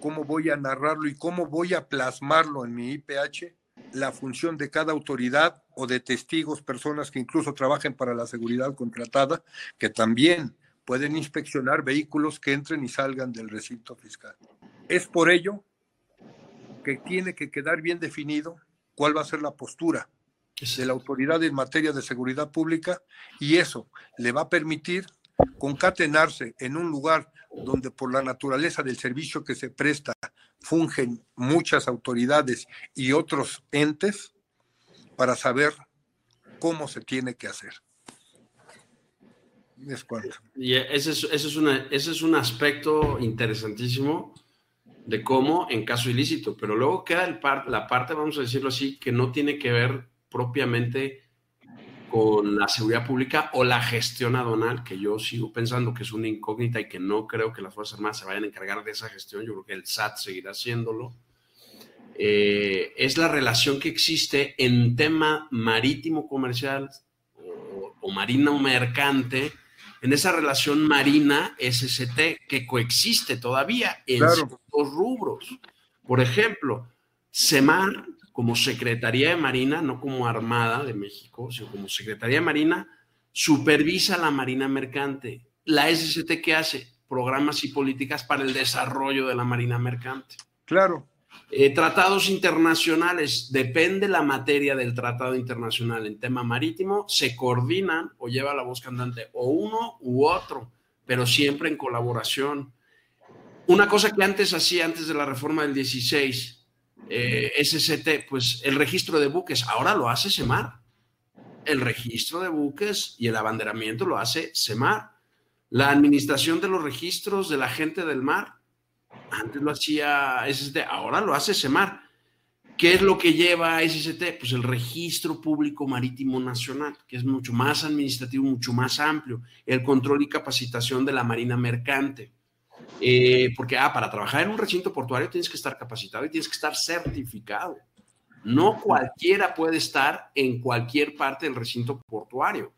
cómo voy a narrarlo y cómo voy a plasmarlo en mi IPH, la función de cada autoridad o de testigos, personas que incluso trabajen para la seguridad contratada, que también pueden inspeccionar vehículos que entren y salgan del recinto fiscal. Es por ello que tiene que quedar bien definido cuál va a ser la postura de la autoridad en materia de seguridad pública y eso le va a permitir concatenarse en un lugar donde por la naturaleza del servicio que se presta fungen muchas autoridades y otros entes para saber cómo se tiene que hacer. Es Y ese es, ese es, una, ese es un aspecto interesantísimo de cómo en caso ilícito, pero luego queda el la parte, vamos a decirlo así, que no tiene que ver propiamente con la seguridad pública o la gestión aduanal, que yo sigo pensando que es una incógnita y que no creo que las Fuerzas Armadas se vayan a encargar de esa gestión, yo creo que el SAT seguirá haciéndolo, eh, es la relación que existe en tema marítimo comercial o, o marina o mercante, en esa relación marina SST que coexiste todavía en ciertos rubros. Por ejemplo, SEMAR como Secretaría de Marina, no como Armada de México, sino como Secretaría de Marina, supervisa la Marina Mercante. La SST, ¿qué hace? Programas y políticas para el desarrollo de la Marina Mercante. Claro. Eh, tratados internacionales, depende la materia del tratado internacional en tema marítimo, se coordinan o lleva la voz cantante o uno u otro, pero siempre en colaboración. Una cosa que antes hacía, antes de la reforma del 16, eh, SST, pues el registro de buques, ahora lo hace SEMAR. El registro de buques y el abanderamiento lo hace SEMAR. La administración de los registros de la gente del mar, antes lo hacía SST, ahora lo hace SEMAR. ¿Qué es lo que lleva a SST? Pues el registro público marítimo nacional, que es mucho más administrativo, mucho más amplio, el control y capacitación de la marina mercante eh, porque, ah, para trabajar en un recinto portuario tienes que estar capacitado y tienes que estar certificado. No cualquiera puede estar en cualquier parte del recinto portuario.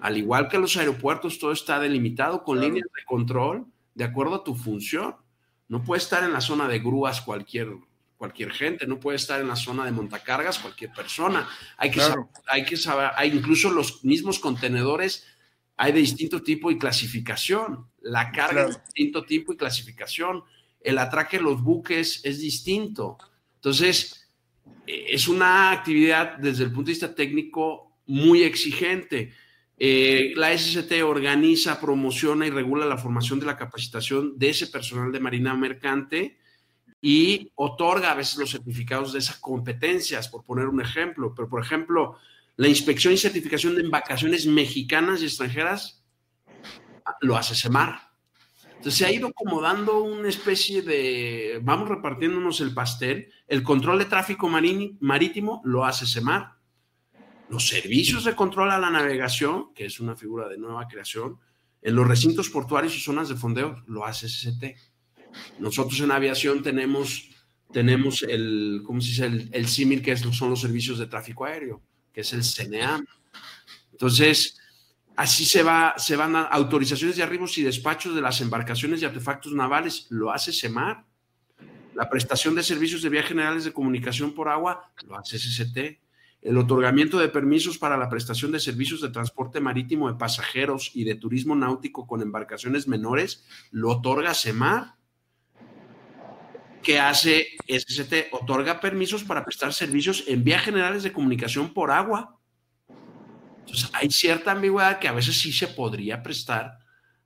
Al igual que los aeropuertos, todo está delimitado con líneas de control de acuerdo a tu función. No puede estar en la zona de grúas cualquier, cualquier gente, no puede estar en la zona de montacargas cualquier persona. Hay que, saber, hay que saber, hay incluso los mismos contenedores hay de distinto tipo y clasificación. La carga es de distinto tipo y clasificación. El atraque de los buques es distinto. Entonces, eh, es una actividad desde el punto de vista técnico muy exigente. Eh, la SST organiza, promociona y regula la formación de la capacitación de ese personal de Marina Mercante y otorga a veces los certificados de esas competencias, por poner un ejemplo. Pero, por ejemplo, la inspección y certificación de embarcaciones mexicanas y extranjeras lo hace SEMAR. Entonces se ha ido como dando una especie de, vamos repartiéndonos el pastel, el control de tráfico marítimo lo hace SEMAR. Los servicios de control a la navegación, que es una figura de nueva creación, en los recintos portuarios y zonas de fondeo lo hace SST. Nosotros en aviación tenemos, tenemos el, ¿cómo se dice? El, el símil que son los servicios de tráfico aéreo que es el CNEAM. Entonces, así se, va, se van a autorizaciones de arribos y despachos de las embarcaciones y artefactos navales, lo hace SEMAR. La prestación de servicios de vías generales de comunicación por agua, lo hace SCT. El otorgamiento de permisos para la prestación de servicios de transporte marítimo de pasajeros y de turismo náutico con embarcaciones menores, lo otorga SEMAR. ¿Qué hace SCT? Otorga permisos para prestar servicios en vías generales de comunicación por agua. Entonces, hay cierta ambigüedad que a veces sí se podría prestar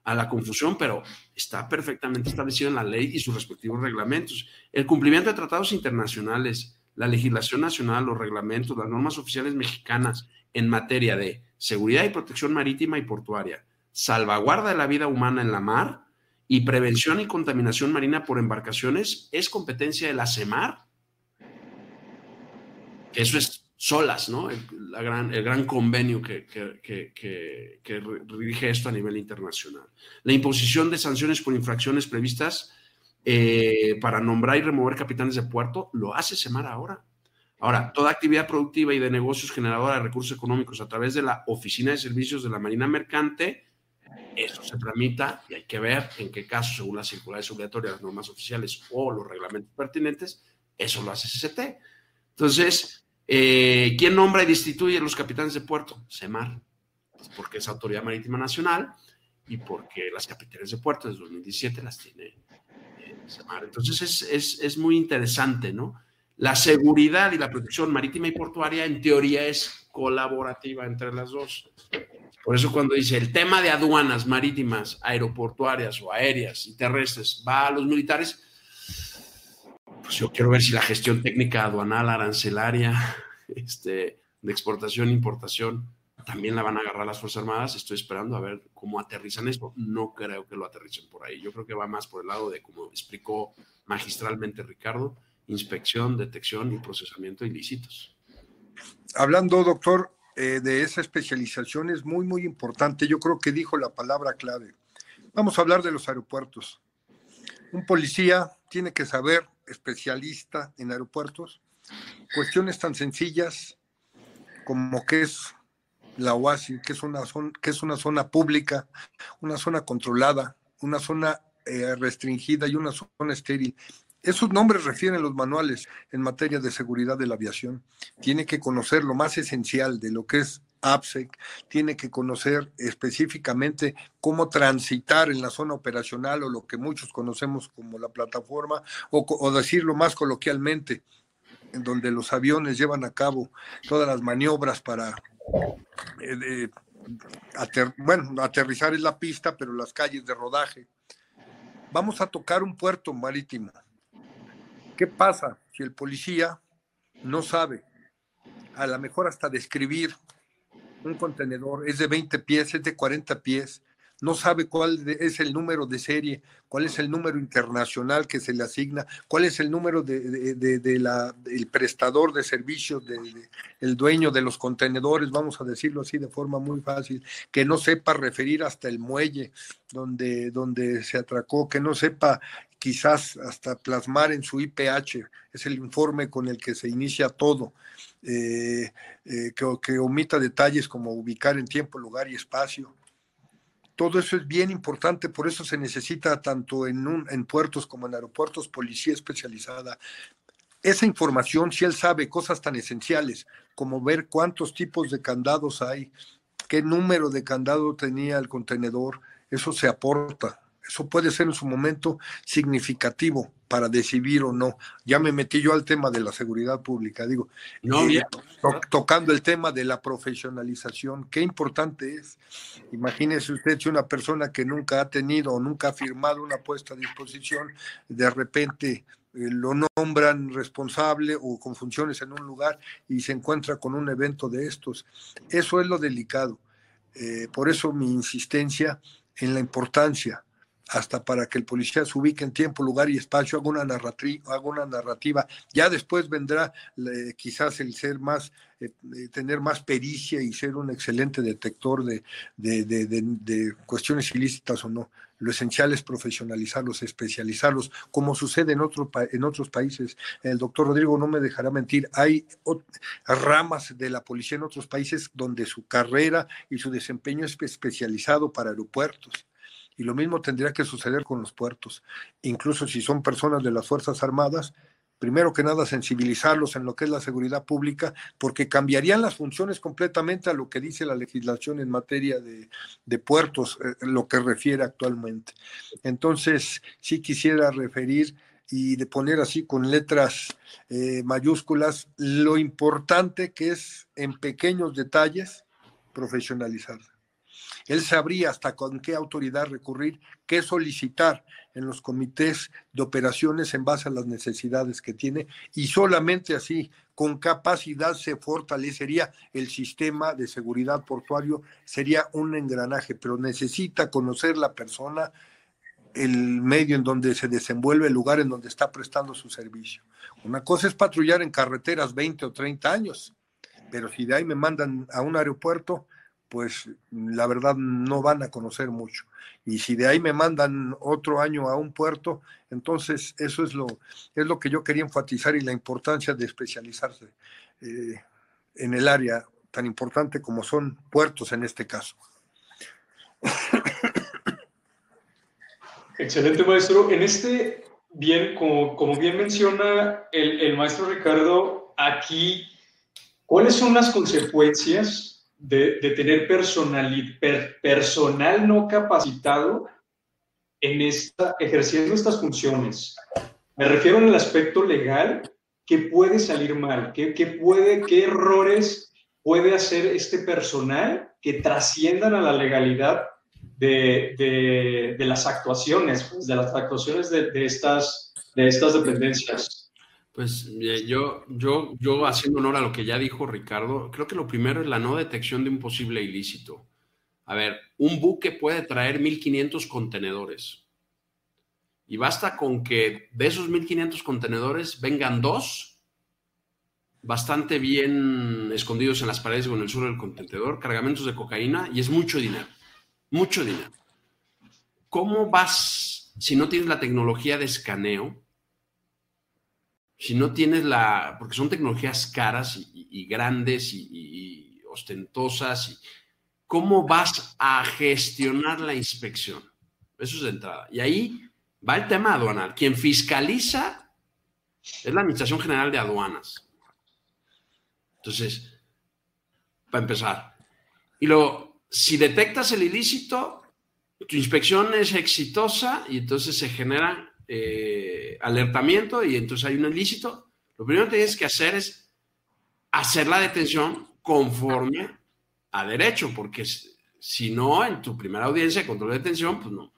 a la confusión, pero está perfectamente establecido en la ley y sus respectivos reglamentos. El cumplimiento de tratados internacionales, la legislación nacional, los reglamentos, las normas oficiales mexicanas en materia de seguridad y protección marítima y portuaria, salvaguarda de la vida humana en la mar y prevención y contaminación marina por embarcaciones es competencia de la CEMAR. Eso es solas, ¿no? El, gran, convenio que, rige esto a nivel internacional. La imposición de sanciones por infracciones previstas eh, para nombrar y remover capitanes de puerto lo hace SEMAR ahora. Ahora, toda actividad productiva y de negocios generadora de recursos económicos a través de la Oficina de Servicios de la Marina Mercante, eso se tramita y hay que ver en qué caso, según las circulares obligatorias, las normas oficiales o los reglamentos pertinentes, eso lo hace CCT. Entonces, eh, ¿Quién nombra y destituye a los capitanes de puerto? SEMAR, porque es Autoridad Marítima Nacional y porque las capitanes de puerto desde 2017 las tiene eh, SEMAR. Entonces es, muy interesante, ¿no? La seguridad y la protección marítima y portuaria en teoría es colaborativa entre las dos. Por eso cuando dice el tema de aduanas marítimas, aeroportuarias o aéreas y terrestres va a los militares, pues yo quiero ver si la gestión técnica aduanal, arancelaria, este, de exportación importación, también la van a agarrar las Fuerzas Armadas. Estoy esperando a ver cómo aterrizan esto. No creo que lo aterricen por ahí. Yo creo que va más por el lado de, como explicó magistralmente Ricardo, inspección, detección y procesamiento de ilícitos. Hablando, doctor, eh, de esa especialización es muy, muy importante. Yo creo que dijo la palabra clave. Vamos a hablar de los aeropuertos. Un policía tiene que saber especialista en aeropuertos, cuestiones tan sencillas como qué es la OASI, que es una zona, que es una zona pública, una zona controlada, una zona eh, restringida y una zona estéril. Esos nombres refieren los manuales en materia de seguridad de la aviación. Tiene que conocer lo más esencial de lo que es APSEC, tiene que conocer específicamente cómo transitar en la zona operacional o lo que muchos conocemos como la plataforma, o, decirlo más coloquialmente, en donde los aviones llevan a cabo todas las maniobras para, eh, bueno, aterrizar en la pista, pero las calles de rodaje. Vamos a tocar un puerto marítimo. ¿Qué pasa si el policía no sabe, a lo mejor hasta describir un contenedor, es de 20 pies, es de 40 pies, no sabe cuál es el número de serie, cuál es el número internacional que se le asigna, cuál es el número de, de, la, el prestador de servicios, el dueño de los contenedores, vamos a decirlo así de forma muy fácil, que no sepa referir hasta el muelle donde, donde se atracó, que no sepa quizás hasta plasmar en su IPH, es el informe con el que se inicia todo. Eh, eh, que, omita detalles como ubicar en tiempo, lugar y espacio. Todo eso es bien importante, por eso se necesita tanto en, en puertos como en aeropuertos policía especializada. Esa información, si él sabe cosas tan esenciales como ver cuántos tipos de candados hay, qué número de candado tenía el contenedor, eso se aporta. Eso puede ser en su momento significativo para decidir o no. Ya me metí yo al tema de la seguridad pública, digo, no, eh, tocando el tema de la profesionalización, qué importante es. Imagínese usted si una persona que nunca ha tenido o nunca ha firmado una puesta a disposición, de repente eh, lo nombran responsable o con funciones en un lugar y se encuentra con un evento de estos. Eso es lo delicado. Eh, por eso mi insistencia en la importancia hasta para que el policía se ubique en tiempo, lugar y espacio, haga una, narrativa, haga una narrativa. Ya después vendrá quizás el ser más, eh, tener más pericia y ser un excelente detector de, de cuestiones ilícitas o no. Lo esencial es profesionalizarlos, especializarlos, como sucede en, otro, en otros países. El doctor Rodrigo no me dejará mentir, hay ramas de la policía en otros países donde su carrera y su desempeño es especializado para aeropuertos. Y lo mismo tendría que suceder con los puertos. Incluso si son personas de las Fuerzas Armadas, primero que nada sensibilizarlos en lo que es la seguridad pública, porque cambiarían las funciones completamente a lo que dice la legislación en materia de, puertos, eh, lo que refiere actualmente. Entonces, sí quisiera referir y de poner así con letras eh, mayúsculas lo importante que es en pequeños detalles profesionalizar. Él sabría hasta con qué autoridad recurrir, qué solicitar en los comités de operaciones en base a las necesidades que tiene y solamente así, con capacidad, se fortalecería el sistema de seguridad portuario, sería un engranaje, pero necesita conocer la persona, el medio en donde se desenvuelve, el lugar en donde está prestando su servicio. Una cosa es patrullar en carreteras 20 o 30 años, pero si de ahí me mandan a un aeropuerto, pues la verdad no van a conocer mucho. Y si de ahí me mandan otro año a un puerto, entonces eso es lo, es lo que yo quería enfatizar y la importancia de especializarse eh, en el área tan importante como son puertos en este caso. Excelente, maestro. En este, bien, como, como bien menciona el, el maestro Ricardo, aquí, ¿cuáles son las consecuencias de, tener personal, personal no capacitado en esta, ejerciendo estas funciones. Me refiero en el aspecto legal, ¿qué puede salir mal? ¿Qué, qué puede, qué errores puede hacer este personal que trasciendan a la legalidad de, de, de las actuaciones, pues, de las actuaciones de, de, estas, de estas dependencias? Pues yo, yo, yo haciendo honor a lo que ya dijo Ricardo, creo que lo primero es la no detección de un posible ilícito. A ver, un buque puede traer 1.500 contenedores. Y basta con que de esos 1.500 contenedores vengan dos bastante bien escondidos en las paredes o en el suelo del contenedor, cargamentos de cocaína, y es mucho dinero. Mucho dinero. ¿Cómo vas, si no tienes la tecnología de escaneo, si no tienes la, porque son tecnologías caras y, grandes y, ostentosas, ¿cómo vas a gestionar la inspección? Eso es de entrada. Y ahí va el tema aduanal. Quien fiscaliza es la Administración General de Aduanas. Entonces, para empezar. Y luego, si detectas el ilícito, tu inspección es exitosa y entonces se generan eh, alertamiento y entonces hay un ilícito, lo primero que tienes que hacer es hacer la detención conforme a derecho, porque si no, en tu primera audiencia de control de detención, pues no.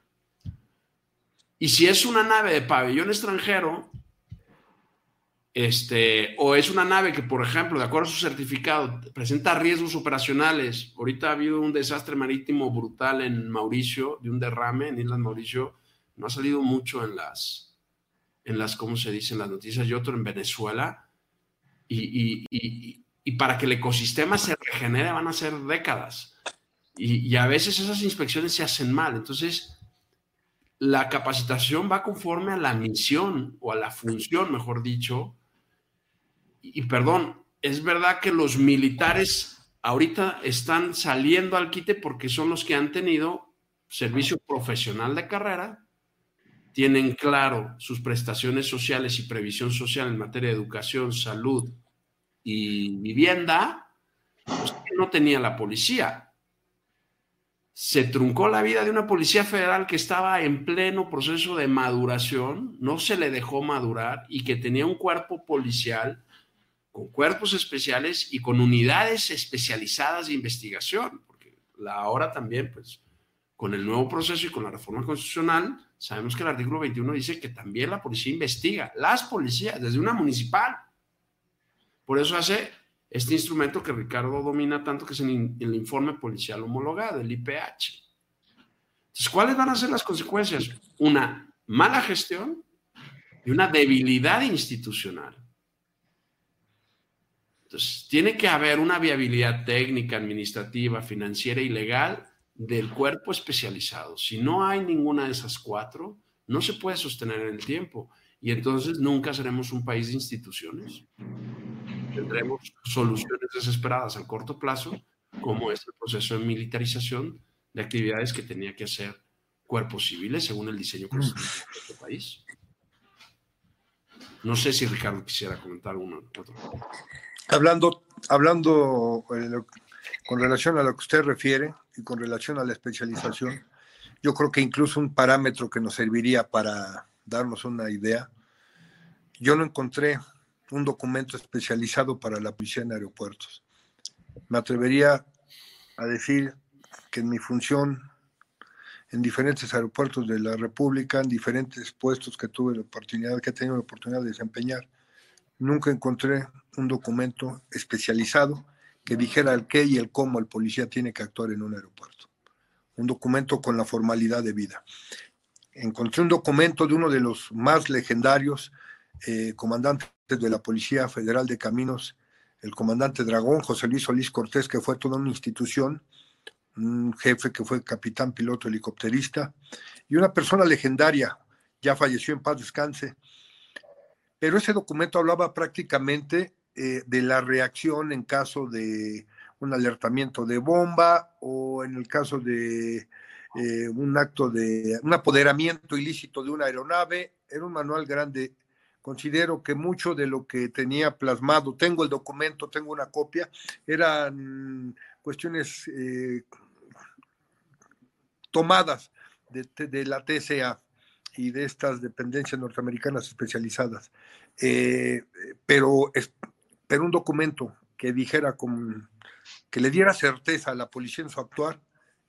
Y si es una nave de pabellón extranjero, este, o es una nave que, por ejemplo, de acuerdo a su certificado, presenta riesgos operacionales. Ahorita ha habido un desastre marítimo brutal en Mauricio, de un derrame en Islas Mauricio, no ha salido mucho en las, en las, ¿cómo se dice? En las noticias y otro en Venezuela. Y, para que el ecosistema se regenere van a ser décadas. Y, a veces esas inspecciones se hacen mal. Entonces, la capacitación va conforme a la misión o a la función, mejor dicho. Y, perdón, es verdad que los militares ahorita están saliendo al quite porque son los que han tenido servicio profesional de carrera tienen claro sus prestaciones sociales y previsión social en materia de educación, salud y vivienda, pues no tenía la policía. Se truncó la vida de una policía federal que estaba en pleno proceso de maduración, no se le dejó madurar y que tenía un cuerpo policial con cuerpos especiales y con unidades especializadas de investigación, porque la ahora también, pues, con el nuevo proceso y con la reforma constitucional, sabemos que el artículo 21 dice que también la policía investiga, las policías, desde una municipal. Por eso hace este instrumento que Ricardo domina tanto, que es el, informe policial homologado, el IPH. Entonces, ¿cuáles van a ser las consecuencias? Una mala gestión y una debilidad institucional. Entonces, tiene que haber una viabilidad técnica, administrativa, financiera y legal del cuerpo especializado. Si no hay ninguna de esas cuatro, no se puede sostener en el tiempo. Y entonces nunca seremos un país de instituciones. Tendremos soluciones desesperadas a corto plazo, como es el proceso de militarización de actividades que tenía que hacer cuerpos civiles según el diseño constitucional de nuestro país. No sé si Ricardo quisiera comentar alguna otra. Hablando, hablando eh, con relación a lo que usted refiere y con relación a la especialización, yo creo que incluso un parámetro que nos serviría para darnos una idea, yo no encontré un documento especializado para la policía en aeropuertos. Me atrevería a decir que en mi función en diferentes aeropuertos de la República, en diferentes puestos que tuve la oportunidad, que he tenido la oportunidad de desempeñar, nunca encontré un documento especializado que dijera el qué y el cómo el policía tiene que actuar en un aeropuerto. Un documento con la formalidad de vida. Encontré un documento de uno de los más legendarios eh, comandantes de la Policía Federal de Caminos, el comandante Dragón, José Luis Solís Cortés, que fue toda una institución un jefe que fue capitán piloto helicópterista y una persona legendaria, ya falleció en paz descanse. Pero ese documento hablaba prácticamente eh, de la reacción en caso de un alertamiento de bomba o en el caso de eh, un acto de un apoderamiento ilícito de una aeronave. Era un manual grande. Considero que mucho de lo que tenía plasmado, tengo el documento, tengo una copia, eran cuestiones eh, tomadas de, la TCA y de estas dependencias norteamericanas especializadas. Pero, un documento que dijera con, que le diera certeza a la policía en su actuar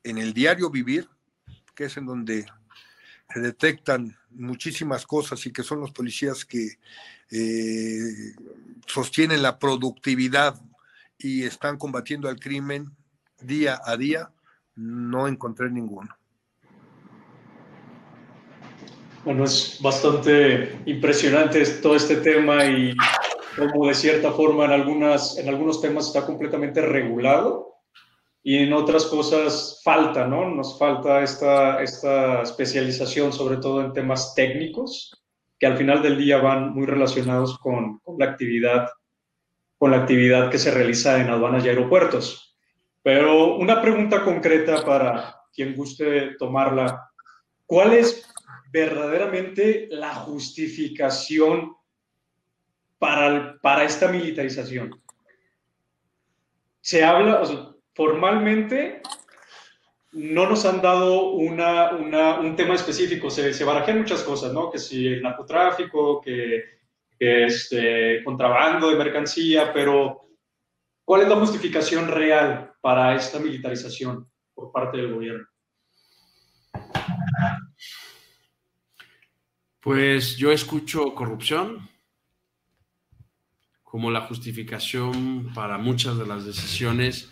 en el diario vivir, que es en donde se detectan muchísimas cosas y que son los policías que eh, sostienen la productividad y están combatiendo al crimen día a día, no encontré ninguno. Bueno, es bastante impresionante todo este tema y como de cierta forma en, algunas, en algunos temas está completamente regulado y en otras cosas falta, ¿no? Nos falta esta, esta especialización, sobre todo en temas técnicos, que al final del día van muy relacionados con, la actividad con la actividad que se realiza en aduanas y aeropuertos. Pero una pregunta concreta para quien guste tomarla. ¿Cuál es verdaderamente la justificación para, para esta militarización? Se habla, formalmente no nos han dado una, un tema específico, se, se barajean muchas cosas, ¿no? Que si el narcotráfico, que, que este, contrabando de mercancía, pero ¿Cuál es la justificación real para esta militarización por parte del gobierno? Pues yo escucho corrupción como la justificación para muchas de las decisiones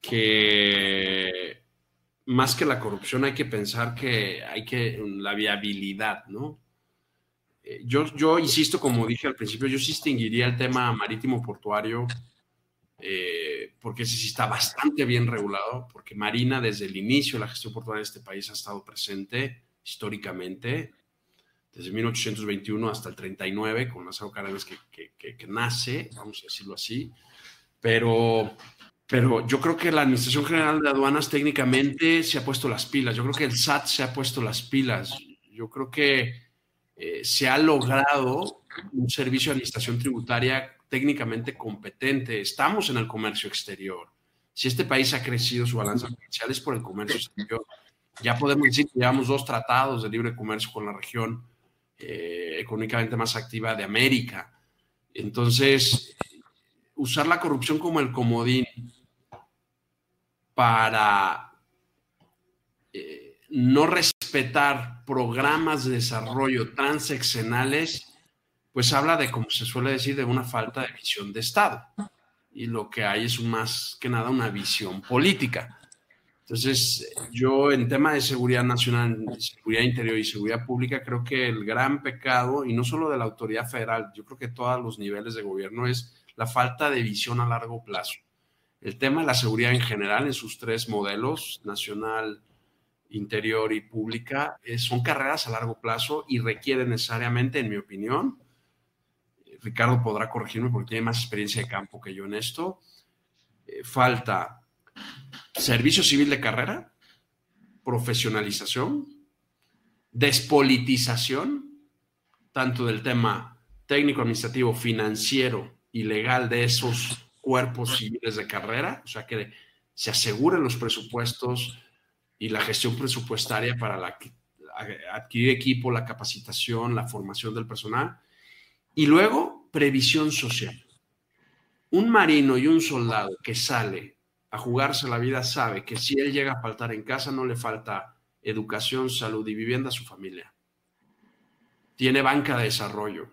que más que la corrupción hay que pensar que hay que la viabilidad, ¿no? Eh, yo, yo insisto, como dije al principio, yo distinguiría el tema marítimo portuario, eh, porque ese sí está bastante bien regulado, porque Marina desde el inicio de la gestión portuaria de este país ha estado presente históricamente, desde 1821 hasta el 39, con las Cárdenas que, que, nace, vamos a decirlo así, pero, pero yo creo que la Administración General de Aduanas técnicamente se ha puesto las pilas, yo creo que el SAT se ha puesto las pilas, yo creo que eh, se ha logrado un servicio de administración tributaria técnicamente competente. Estamos en el comercio exterior. Si este país ha crecido su balanza comercial es por el comercio exterior. Ya podemos decir que llevamos dos tratados de libre comercio con la región eh, económicamente más activa de América. Entonces, usar la corrupción como el comodín para eh, no respetar programas de desarrollo transeccionales, pues habla de, como se suele decir, de una falta de visión de Estado. Y lo que hay es más que nada una visión política. Entonces, yo en tema de seguridad nacional, seguridad interior y seguridad pública, creo que el gran pecado, y no solo de la autoridad federal, yo creo que todos los niveles de gobierno, es la falta de visión a largo plazo. El tema de la seguridad en general, en sus tres modelos, nacional, interior y pública, son carreras a largo plazo y requieren necesariamente, en mi opinión, Ricardo podrá corregirme porque tiene más experiencia de campo que yo en esto, eh, falta servicio civil de carrera, profesionalización, despolitización, tanto del tema técnico, administrativo, financiero y legal de esos cuerpos civiles de carrera, o sea, que se aseguren los presupuestos y la gestión presupuestaria para adquirir equipo, la capacitación, la formación del personal. Y luego, previsión social. Un marino y un soldado que sale a jugarse la vida sabe que si él llega a faltar en casa no le falta educación, salud y vivienda a su familia. Tiene banca de desarrollo.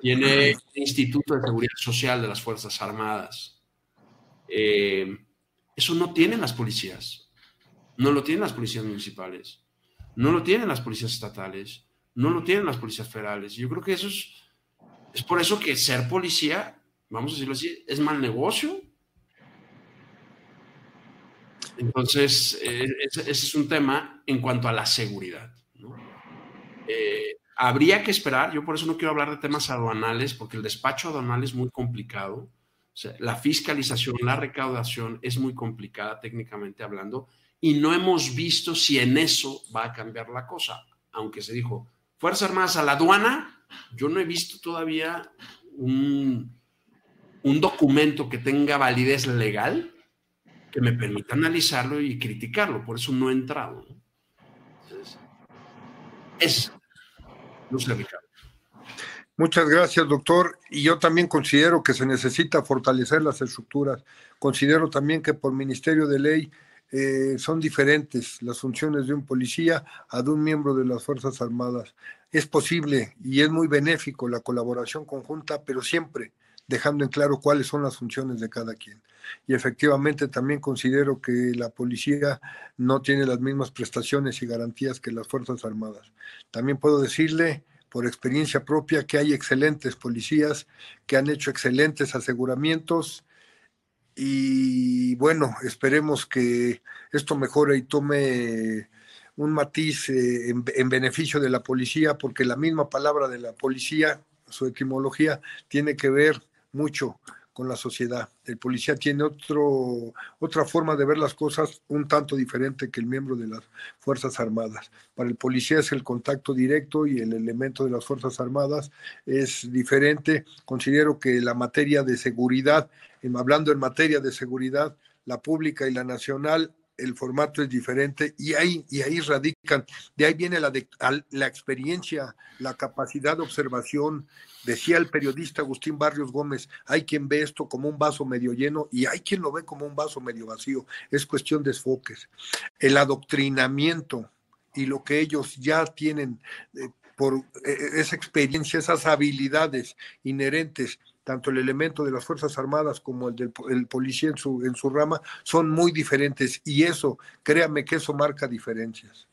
Tiene Instituto de Seguridad Social de las Fuerzas Armadas. Eh, eso no tienen las policías. No lo tienen las policías municipales. No lo tienen las policías estatales. No lo tienen las policías federales. Yo creo que eso es, es por eso que ser policía, vamos a decirlo así, es mal negocio entonces, eh, ese, es un tema en cuanto a la seguridad. Eh, habría que esperar, yo por eso no quiero hablar de temas aduanales, porque el despacho aduanal es muy complicado. la fiscalización, la recaudación es muy complicada técnicamente hablando, y no hemos visto si en eso va a cambiar la cosa. Aunque se dijo, Fuerzas Armadas a la aduana, yo no he visto todavía un, un documento que tenga validez legal que me permita analizarlo y criticarlo. Por eso no he entrado. es, no sé, Ricardo. Muchas gracias, doctor. Y yo también considero que se necesita fortalecer las estructuras. Considero también que por Ministerio de Ley eh, son diferentes las funciones de un policía a de un miembro de las Fuerzas Armadas. Es posible y es muy benéfico la colaboración conjunta, pero siempre dejando en claro cuáles son las funciones de cada quien. Y efectivamente también considero que la policía no tiene las mismas prestaciones y garantías que las Fuerzas Armadas. También puedo decirle por experiencia propia que hay excelentes policías que han hecho excelentes aseguramientos y bueno, esperemos que esto mejore y tome un matiz eh, en beneficio de la policía, porque la misma palabra de la policía, su etimología, tiene que ver mucho con la sociedad. El policía tiene otro, otra forma de ver las cosas un tanto diferente que el miembro de las Fuerzas Armadas. Para el policía es el contacto directo y el elemento de las Fuerzas Armadas es diferente. Considero que la materia de seguridad, hablando en materia de seguridad, la pública y la nacional, el formato es diferente y ahí, y ahí radican, de ahí viene la, la experiencia, la capacidad de observación. Decía el periodista Agustín Barrios Gómez, hay quien ve esto como un vaso medio lleno y hay quien lo ve como un vaso medio vacío. Es cuestión de enfoques. El adoctrinamiento y lo que ellos ya tienen eh, por eh, esa experiencia, esas habilidades inherentes tanto el elemento de las Fuerzas Armadas como el del policía en su, en su rama, son muy diferentes y eso, créame que eso marca diferencias.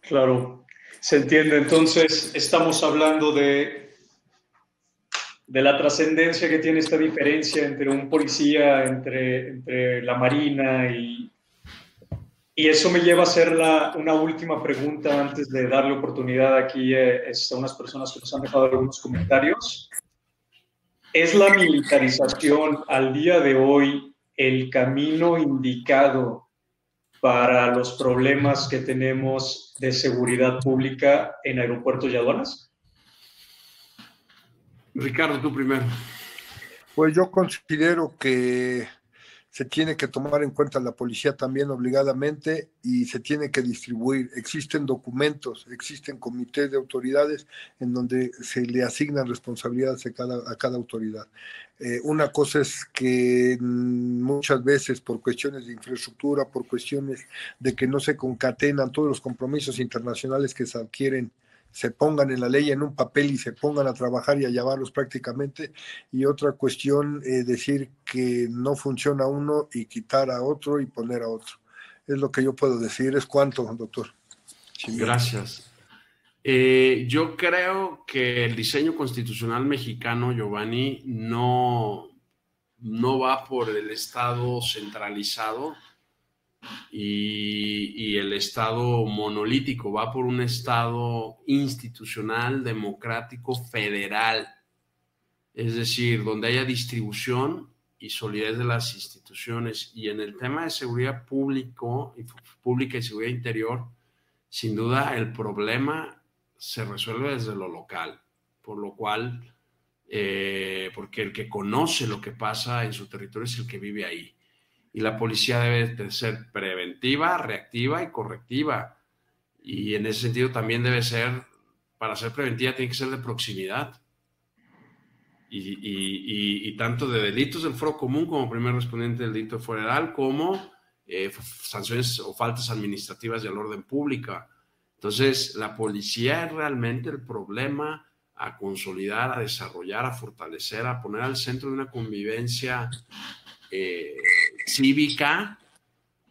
Claro, se entiende. Entonces, estamos hablando de, de la trascendencia que tiene esta diferencia entre un policía, entre, entre la Marina y, y eso me lleva a hacer la, una última pregunta antes de darle oportunidad aquí eh, a unas personas que nos han dejado algunos comentarios. ¿Es la militarización al día de hoy el camino indicado para los problemas que tenemos de seguridad pública en aeropuertos y aduanas? Ricardo, tú primero. Pues yo considero que se tiene que tomar en cuenta la policía también obligadamente y se tiene que distribuir. Existen documentos, existen comités de autoridades en donde se le asignan responsabilidades a cada, a cada autoridad. Eh, una cosa es que muchas veces por cuestiones de infraestructura, por cuestiones de que no se concatenan todos los compromisos internacionales que se adquieren se pongan en la ley en un papel y se pongan a trabajar y a llevarlos prácticamente. Y otra cuestión, eh, decir que no funciona uno y quitar a otro y poner a otro. Es lo que yo puedo decir. ¿Es cuánto, doctor? Gracias. Eh, yo creo que el diseño constitucional mexicano, Giovanni, no, no va por el Estado centralizado y, el Estado monolítico, va por un Estado institucional, democrático, federal. Es decir, donde haya distribución y solidez de las instituciones. Y en el tema de seguridad público, pública y seguridad interior, sin duda el problema se resuelve desde lo local, por lo cual, eh, porque el que conoce lo que pasa en su territorio es el que vive ahí y la policía debe de ser preventiva, reactiva y correctiva. Y en ese sentido también debe ser, para ser preventiva, tiene que ser de proximidad. Y, tanto de delitos del foro común como primer respondiente del delito federal, como eh, sanciones o faltas administrativas del orden pública. Entonces, la policía es realmente el problema a consolidar, a desarrollar, a fortalecer, a poner al centro de una convivencia eh, cívica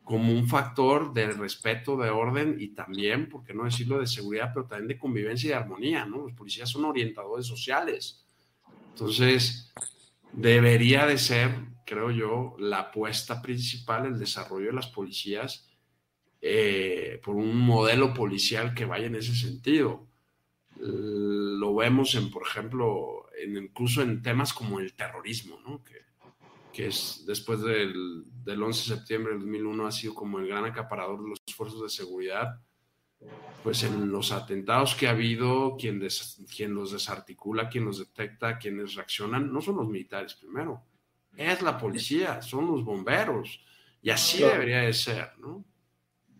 como un factor de respeto, de orden y también, por qué no decirlo, de seguridad, pero también de convivencia y de armonía, ¿no? Los policías son orientadores sociales. Entonces, debería de ser, creo yo, la apuesta principal el desarrollo de las policías eh, por un modelo policial que vaya en ese sentido. Lo vemos en, por ejemplo, en, incluso en temas como el terrorismo, ¿no? Que que es después del, del 11 de septiembre del 2001 ha sido como el gran acaparador de los esfuerzos de seguridad, pues en los atentados que ha habido, quien, quien los desarticula, quien los detecta, quienes reaccionan, no son los militares primero, es la policía, son los bomberos, y así debería de ser, ¿no?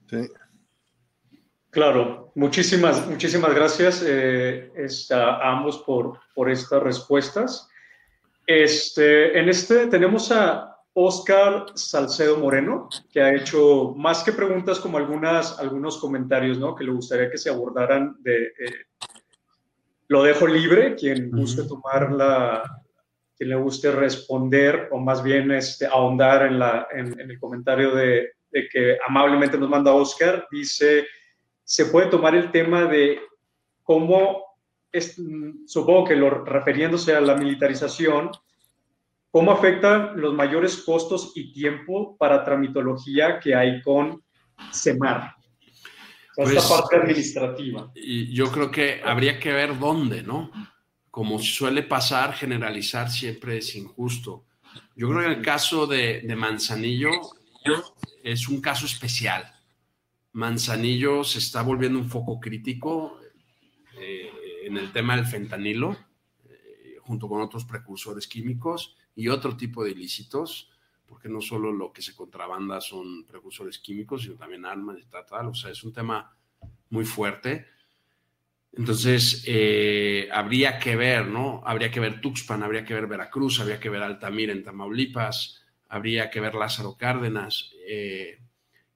Sí. Claro, muchísimas, muchísimas gracias eh, a ambos por, por estas respuestas. Este, en este tenemos a Oscar Salcedo Moreno, que ha hecho más que preguntas como algunas, algunos comentarios, ¿no? Que le gustaría que se abordaran de... Eh, lo dejo libre, quien guste tomar la, quien le guste responder o más bien este, ahondar en, la, en, el comentario de, de, que amablemente nos manda Oscar, dice, se puede tomar el tema de cómo supongo que lo, refiriéndose a la militarización, ¿cómo afectan los mayores costos y tiempo para tramitología que hay con CEMAR? esta pues, parte administrativa. Y yo creo que habría que ver dónde, ¿no? Como suele pasar, generalizar siempre es injusto. Yo creo que el caso de, de Manzanillo es un caso especial. Manzanillo se está volviendo un foco crítico. En el tema del fentanilo, eh, junto con otros precursores químicos y otro tipo de ilícitos, porque no solo lo que se contrabanda son precursores químicos, sino también armas y tal, tal. O sea, es un tema muy fuerte. Entonces, eh, habría que ver, ¿no? Habría que ver Tuxpan, habría que ver Veracruz, habría que ver Altamira en Tamaulipas, habría que ver Lázaro Cárdenas, eh,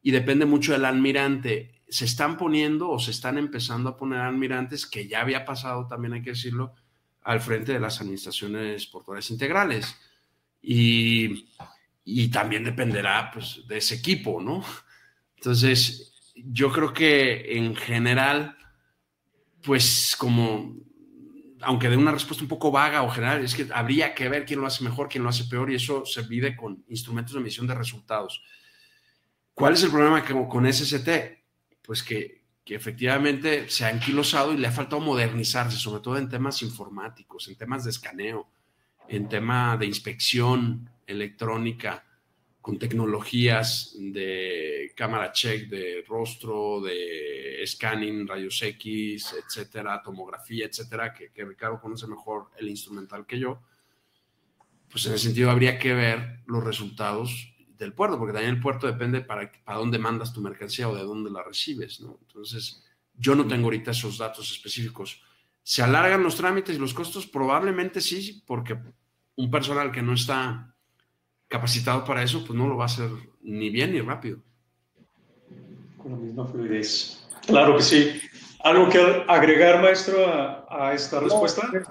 y depende mucho del almirante se están poniendo o se están empezando a poner almirantes, que ya había pasado, también hay que decirlo, al frente de las administraciones portuarias integrales. Y, también dependerá pues, de ese equipo, ¿no? Entonces, yo creo que en general, pues como, aunque de una respuesta un poco vaga o general, es que habría que ver quién lo hace mejor, quién lo hace peor, y eso se vive con instrumentos de medición de resultados. ¿Cuál es el problema con SST? Pues que, efectivamente se ha anquilosado y le ha faltado modernizarse, sobre todo en temas informáticos, en temas de escaneo, en tema de inspección electrónica, con tecnologías de cámara check, de rostro, de scanning, rayos X, etcétera, tomografía, etcétera, que, que Ricardo conoce mejor el instrumental que yo, pues en ese sentido habría que ver los resultados del puerto, porque también el puerto depende para, para dónde mandas tu mercancía o de dónde la recibes, ¿no? Entonces, yo no tengo ahorita esos datos específicos. ¿Se alargan los trámites y los costos? Probablemente sí, porque un personal que no está capacitado para eso, pues no lo va a hacer ni bien ni rápido. Con la misma fluidez. Claro que sí. ¿Algo que agregar, maestro, a, esta respuesta? Eh,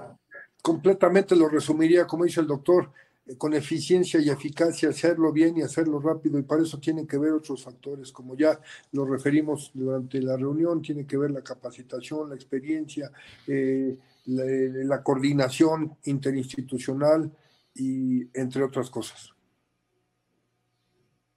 completamente lo resumiría, como dice el doctor, con eficiencia y eficacia, hacerlo bien y hacerlo rápido, y para eso tienen que ver otros factores, como ya lo referimos durante la reunión, tiene que ver la capacitación, la experiencia, eh, la coordinación interinstitucional y entre otras cosas.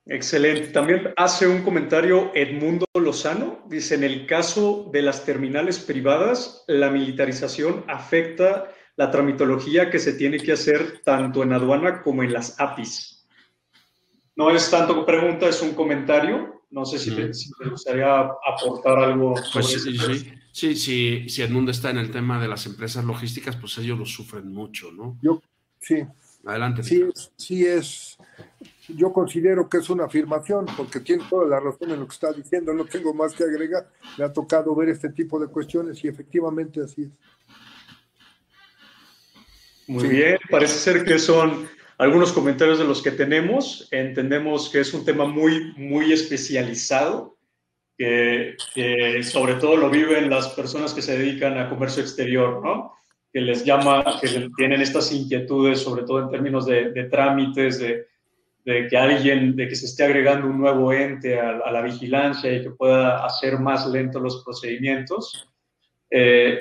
Excelente. También hace un comentario Edmundo Lozano. Dice, en el caso de las terminales privadas, la militarización afecta la tramitología que se tiene que hacer tanto en aduana como en las APIs. No es tanto pregunta, es un comentario. No sé si, te, gustaría aportar algo. Pues sí, sí, sí, sí, si Edmundo está en el tema de las empresas logísticas, pues ellos lo sufren mucho, ¿no? Yo, sí. Adelante. Sí, sí es yo considero que es una afirmación, porque tiene toda la razón en lo que está diciendo, no tengo más que agregar. Me ha tocado ver este tipo de cuestiones y efectivamente así es. Muy bien, parece ser que son algunos comentarios de los que tenemos. Entendemos que es un tema muy, muy especializado, que, sobre todo lo viven las personas que se dedican a comercio exterior, ¿no? Que les llama, que tienen estas inquietudes, sobre todo en términos de, de trámites, de de que alguien, de que se esté agregando un nuevo ente a, la vigilancia y que pueda hacer más lentos los procedimientos. Eh,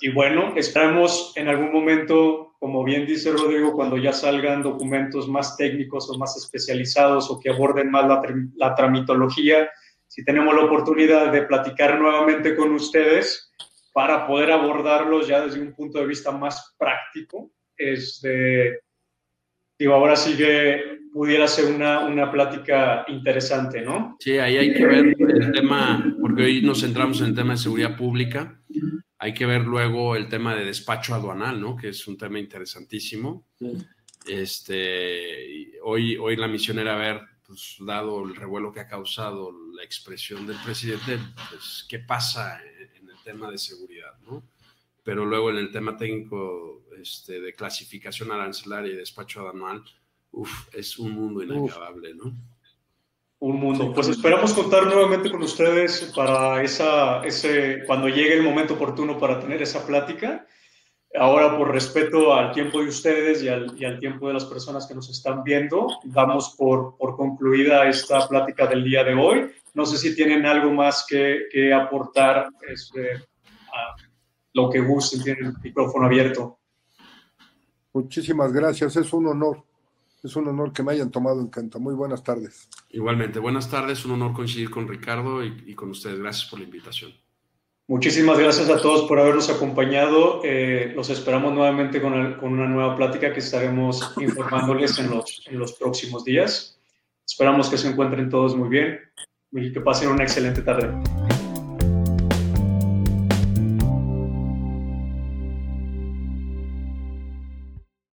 y bueno, esperamos en algún momento, como bien dice Rodrigo, cuando ya salgan documentos más técnicos o más especializados o que aborden más la, la tramitología, si tenemos la oportunidad de platicar nuevamente con ustedes para poder abordarlos ya desde un punto de vista más práctico. Este, digo, ahora sigue pudiera ser una, una plática interesante, ¿no? Sí, ahí hay que ver el tema, porque hoy nos centramos en el tema de seguridad pública, hay que ver luego el tema de despacho aduanal, ¿no? Que es un tema interesantísimo. Este, hoy, hoy la misión era ver, pues, dado el revuelo que ha causado la expresión del presidente, pues, qué pasa en el tema de seguridad, ¿no? Pero luego en el tema técnico este, de clasificación arancelaria y despacho aduanal, uf, es un mundo inacabable, ¿no? Un mundo. Pues esperamos contar nuevamente con ustedes para esa, ese, cuando llegue el momento oportuno para tener esa plática. Ahora, por respeto al tiempo de ustedes y al, y al tiempo de las personas que nos están viendo, damos por, por, concluida esta plática del día de hoy. No sé si tienen algo más que, que aportar, este, a lo que gusten, tienen el micrófono abierto. Muchísimas gracias, es un honor. Es un honor que me hayan tomado en cuenta. Muy buenas tardes. Igualmente, buenas tardes. Un honor coincidir con Ricardo y, con ustedes. Gracias por la invitación. Muchísimas gracias a todos por habernos acompañado. Eh, los esperamos nuevamente con, una nueva plática que estaremos informándoles en los, en los próximos días. Esperamos que se encuentren todos muy bien y que pasen una excelente tarde.